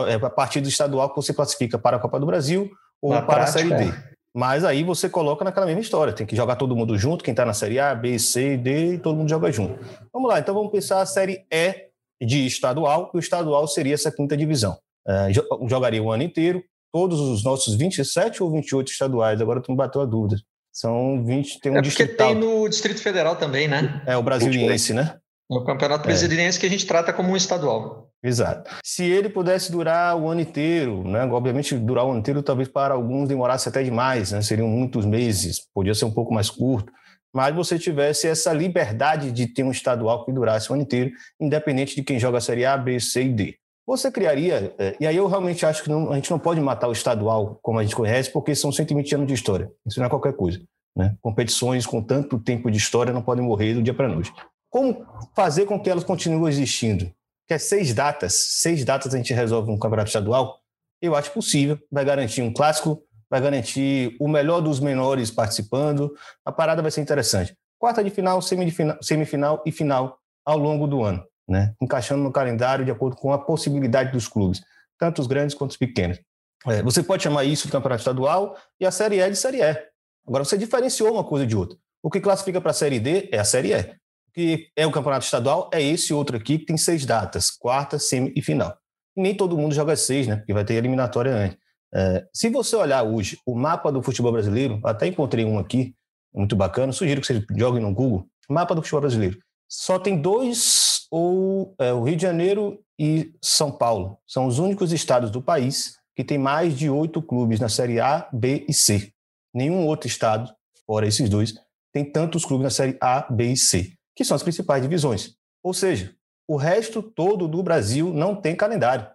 S4: É a partir do estadual que você classifica para a Copa do Brasil ou na para prática, a Série D. É. Mas aí você coloca naquela mesma história, tem que jogar todo mundo junto, quem está na Série A, B, C, D, e todo mundo joga junto. Vamos lá, então vamos pensar a Série E de estadual, e o estadual seria essa quinta divisão. É, jogaria o ano inteiro, todos os nossos 27 ou 28 estaduais, agora tu me bateu a dúvida. São 20, tem um é porque
S2: tem no Distrito Federal também, né?
S4: É o brasiliense, né?
S2: O campeonato é. brasiliense é. que a gente trata como um estadual.
S4: Exato. Se ele pudesse durar o ano inteiro, né? Obviamente, durar o ano inteiro talvez para alguns demorasse até demais, né? Seriam muitos meses, podia ser um pouco mais curto. Mas você tivesse essa liberdade de ter um estadual que durasse o ano inteiro, independente de quem joga a Série A, B, C e D. Você criaria, é, e aí eu realmente acho que não, a gente não pode matar o estadual como a gente conhece, porque são 120 anos de história. Isso não é qualquer coisa. Né? Competições com tanto tempo de história não podem morrer do dia para a noite. Como fazer com que elas continuem existindo? Que é seis datas, seis datas a gente resolve um campeonato estadual? Eu acho possível, vai garantir um clássico, vai garantir o melhor dos menores participando, a parada vai ser interessante. Quarta de final, semifinal, semifinal e final ao longo do ano né? encaixando no calendário de acordo com a possibilidade dos clubes, tanto os grandes quanto os pequenos. É, você pode chamar isso de campeonato estadual e a Série E de Série E. Agora, você diferenciou uma coisa de outra. O que classifica para a Série D é a Série E. O que é o campeonato estadual é esse outro aqui, que tem seis datas, quarta, semi e final. E nem todo mundo joga seis, né? Porque vai ter eliminatória antes. É, se você olhar hoje o mapa do futebol brasileiro, até encontrei um aqui, muito bacana, sugiro que você jogue no Google, mapa do futebol brasileiro. Só tem dois ou é, o Rio de Janeiro e São Paulo são os únicos estados do país que tem mais de oito clubes na Série A, B e C. Nenhum outro estado, fora esses dois, tem tantos clubes na Série A, B e C, que são as principais divisões. Ou seja, o resto todo do Brasil não tem calendário.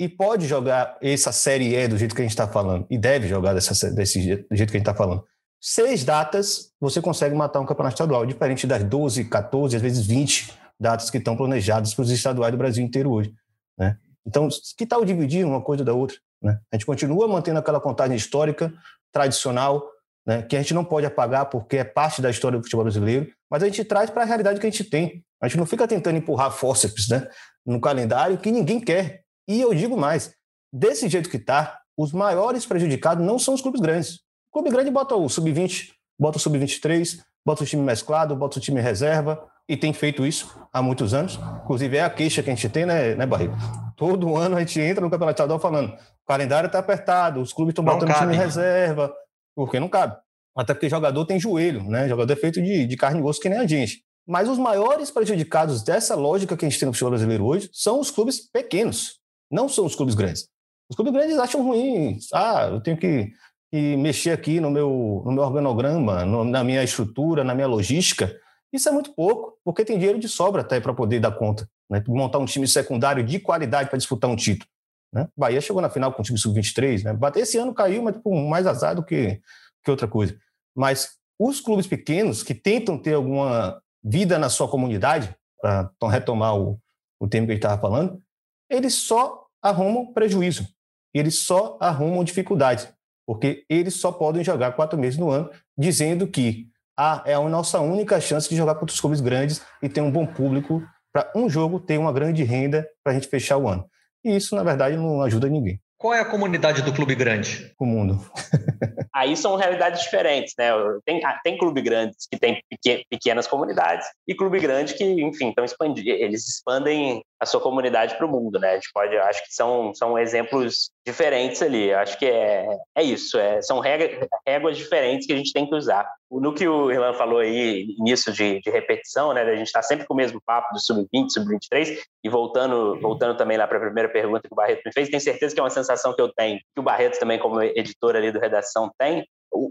S4: E pode jogar essa Série E do jeito que a gente está falando, e deve jogar dessa, desse jeito, do jeito que a gente está falando. Seis datas você consegue matar um campeonato estadual, diferente das 12, 14, às vezes 20 datas que estão planejadas para os estaduais do Brasil inteiro hoje. Né? Então, que tal dividir uma coisa da outra? Né? A gente continua mantendo aquela contagem histórica, tradicional, né, que a gente não pode apagar porque é parte da história do futebol brasileiro, mas a gente traz para a realidade que a gente tem. A gente não fica tentando empurrar fórceps né, no calendário que ninguém quer. E eu digo mais, desse jeito que está, os maiores prejudicados não são os clubes grandes. O clube grande bota o sub-20, bota o sub-23, bota o time mesclado, bota o time reserva, e tem feito isso há muitos anos. Inclusive, é a queixa que a gente tem, né, né Barriga? Todo ano a gente entra no Campeonato Estadual falando: o calendário está apertado, os clubes estão botando time reserva, porque não cabe. Até porque jogador tem joelho, né? Jogador é feito de, de carne e osso que nem a gente. Mas os maiores prejudicados dessa lógica que a gente tem no futebol brasileiro hoje são os clubes pequenos, não são os clubes grandes. Os clubes grandes acham ruim. Ah, eu tenho que, que mexer aqui no meu, no meu organograma, no, na minha estrutura, na minha logística. Isso é muito pouco, porque tem dinheiro de sobra até para poder dar conta, né? montar um time secundário de qualidade para disputar um título. Né? Bahia chegou na final com o time sub-23, né? esse ano caiu, mas tipo, mais azar do que, que outra coisa. Mas os clubes pequenos que tentam ter alguma vida na sua comunidade, para retomar o, o tema que a gente estava falando, eles só arrumam prejuízo, eles só arrumam dificuldades, porque eles só podem jogar quatro meses no ano, dizendo que ah, é a nossa única chance de jogar contra os clubes grandes e ter um bom público para um jogo ter uma grande renda para a gente fechar o ano. E isso, na verdade, não ajuda ninguém.
S2: Qual é a comunidade do clube grande?
S4: O mundo.
S3: Aí são realidades diferentes, né? Tem, ah, tem clube grande que tem pequenas comunidades e clube grande que, enfim, estão expandindo. Eles expandem a sua comunidade para o mundo, né? A gente pode, acho que são, são exemplos diferentes ali. Acho que é, é isso, é, são réguas diferentes que a gente tem que usar. No que o Irlan falou aí, nisso de, de repetição, né? A gente está sempre com o mesmo papo do sub-20, sub-23, e voltando, voltando também lá para a primeira pergunta que o Barreto me fez, tenho certeza que é uma sensação que eu tenho, que o Barreto também, como editor ali do Redação, tem,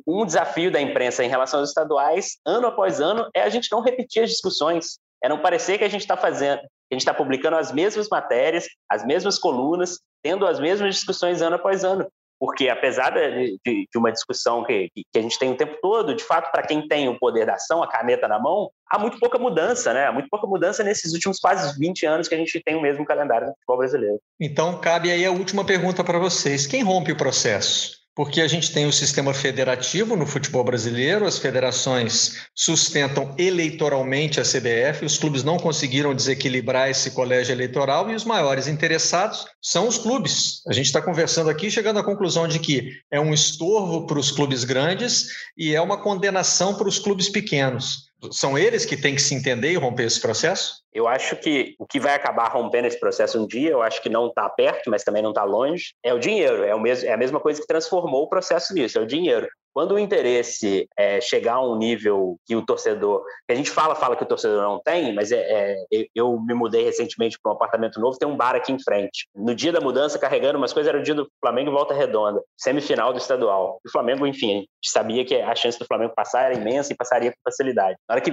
S3: um desafio da imprensa em relação aos estaduais, ano após ano, é a gente não repetir as discussões. É não parecer que a gente está fazendo, a gente está publicando as mesmas matérias, as mesmas colunas, tendo as mesmas discussões ano após ano. Porque, apesar de, de, uma discussão que, que, a gente tem o tempo todo, de fato, para quem tem o poder da ação, a caneta na mão, há muito pouca mudança, né? Há muito pouca mudança nesses últimos quase 20 anos que a gente tem o mesmo calendário do futebol brasileiro.
S2: Então, cabe aí a última pergunta para vocês: quem rompe o processo? Porque a gente tem o sistema federativo no futebol brasileiro, as federações sustentam eleitoralmente a CBF, os clubes não conseguiram desequilibrar esse colégio eleitoral e os maiores interessados são os clubes. A gente está conversando aqui, chegando à conclusão de que é um estorvo para os clubes grandes e é uma condenação para os clubes pequenos. São eles que têm que se entender e romper esse processo?
S3: Eu acho que o que vai acabar rompendo esse processo um dia, eu acho que não está perto, mas também não está longe, é o dinheiro. É, o mesmo, é a mesma coisa que transformou o processo nisso, é o dinheiro. Quando o interesse é, chegar a um nível que o torcedor, que a gente fala, fala que o torcedor não tem, mas é, é eu me mudei recentemente para um apartamento novo, tem um bar aqui em frente. No dia da mudança, carregando umas coisas, era o dia do Flamengo Volta Redonda, semifinal do estadual. O Flamengo, enfim, a gente sabia que a chance do Flamengo passar era imensa e passaria com facilidade. Na hora que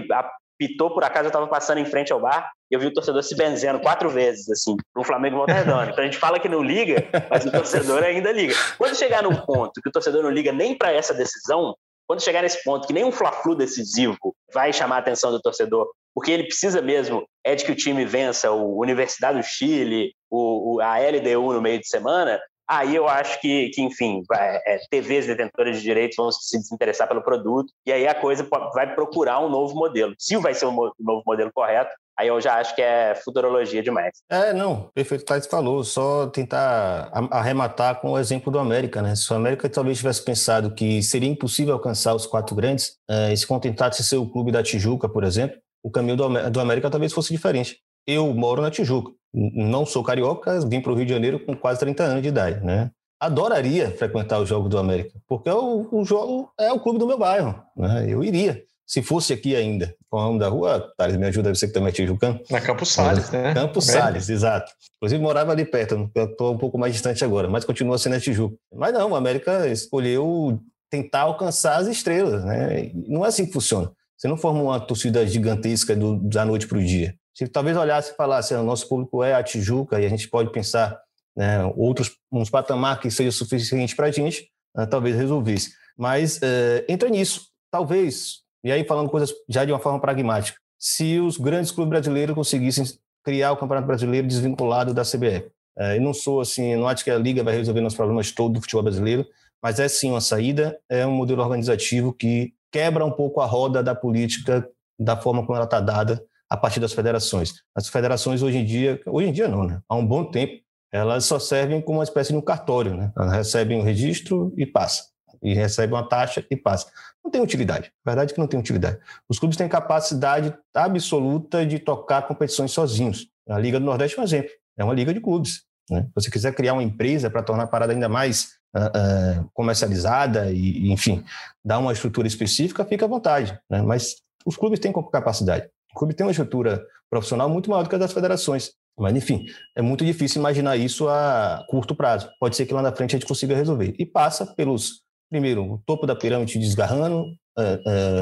S3: pitou por acaso, eu estava passando em frente ao bar eu vi o torcedor se benzendo quatro vezes, assim, pro Flamengo Volta Redonda. Então a gente fala que não liga, mas o torcedor ainda liga. Quando chegar num ponto que o torcedor não liga nem para essa decisão, quando chegar nesse ponto que nem um Fla-Flu decisivo vai chamar a atenção do torcedor, porque ele precisa mesmo é de que o time vença o Universidade do Chile, o, o a LDU no meio de semana, Aí eu acho que, que enfim, vai, é, TVs detentoras de direitos vão se desinteressar pelo produto e aí a coisa vai procurar um novo modelo. Se vai ser um novo modelo correto, aí eu já acho que é futurologia demais.
S4: É, não, perfeito, Thais falou, só tentar arrematar com o exemplo do América, né? Se o América talvez tivesse pensado que seria impossível alcançar os quatro grandes é, e se contentasse ser o clube da Tijuca, por exemplo, o caminho do América talvez fosse diferente. Eu moro na Tijuca, não sou carioca, vim para o Rio de Janeiro com quase 30 anos de idade, né? Adoraria frequentar o jogo do América, porque o, o jogo é o clube do meu bairro, né? Eu iria. Se fosse aqui ainda, com o nome da rua, Thales, me ajuda, você que também é tijucano.
S2: Na Campos Salles, né?
S4: Campos Salles, exato. Inclusive morava ali perto, estou um pouco mais distante agora, mas continua sendo a Tijuca. Mas não, o América escolheu tentar alcançar as estrelas, né? Não é assim que funciona. Você não forma uma torcida gigantesca do, da noite para o dia. Se talvez olhasse e falasse, o nosso público é a Tijuca e a gente pode pensar né, outros uns patamar que seja suficiente para a gente, uh, talvez resolvesse. Mas uh, entra nisso, talvez, e aí falando coisas já de uma forma pragmática, se os grandes clubes brasileiros conseguissem criar o Campeonato Brasileiro desvinculado da CBF. Uh, eu não sou assim, não acho que a Liga vai resolver os problemas todos do futebol brasileiro, mas é sim uma saída, é um modelo organizativo que quebra um pouco a roda da política da forma como ela está dada a partir das federações. As federações hoje em dia, hoje em dia não, né? Há um bom tempo, elas só servem como uma espécie de um cartório, né? Elas recebem o um registro e passa. E recebem uma taxa e passa. Não tem utilidade. A verdade é que não tem utilidade. Os clubes têm capacidade absoluta de tocar competições sozinhos. A Liga do Nordeste é um exemplo. É uma liga de clubes. Né? Se você quiser criar uma empresa para tornar a parada ainda mais uh, uh, comercializada e, enfim, dar uma estrutura específica, fica à vontade. Né? Mas os clubes têm capacidade. O clube tem uma estrutura profissional muito maior do que a das federações. Mas, enfim, é muito difícil imaginar isso a curto prazo. Pode ser que lá na frente a gente consiga resolver. E passa pelos, primeiro, o topo da pirâmide desgarrando,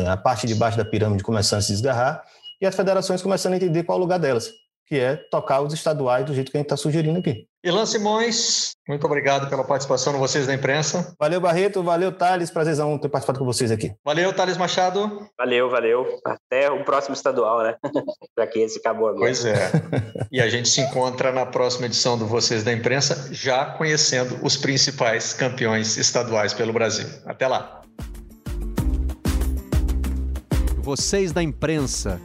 S4: a parte de baixo da pirâmide começando a se desgarrar, e as federações começando a entender qual é o lugar delas que é tocar os estaduais do jeito que a gente está sugerindo aqui.
S2: Ilan Simões, muito obrigado pela participação de vocês da imprensa.
S4: Valeu, Barreto. Valeu, Thales. Prazerzão ter participado com vocês aqui.
S2: Valeu, Thales Machado.
S3: Valeu, valeu. Até o próximo estadual, né? Para que esse acabou agora.
S2: Pois é. e a gente se encontra na próxima edição do Vocês da Imprensa, já conhecendo os principais campeões estaduais pelo Brasil. Até lá.
S1: Vocês da Imprensa.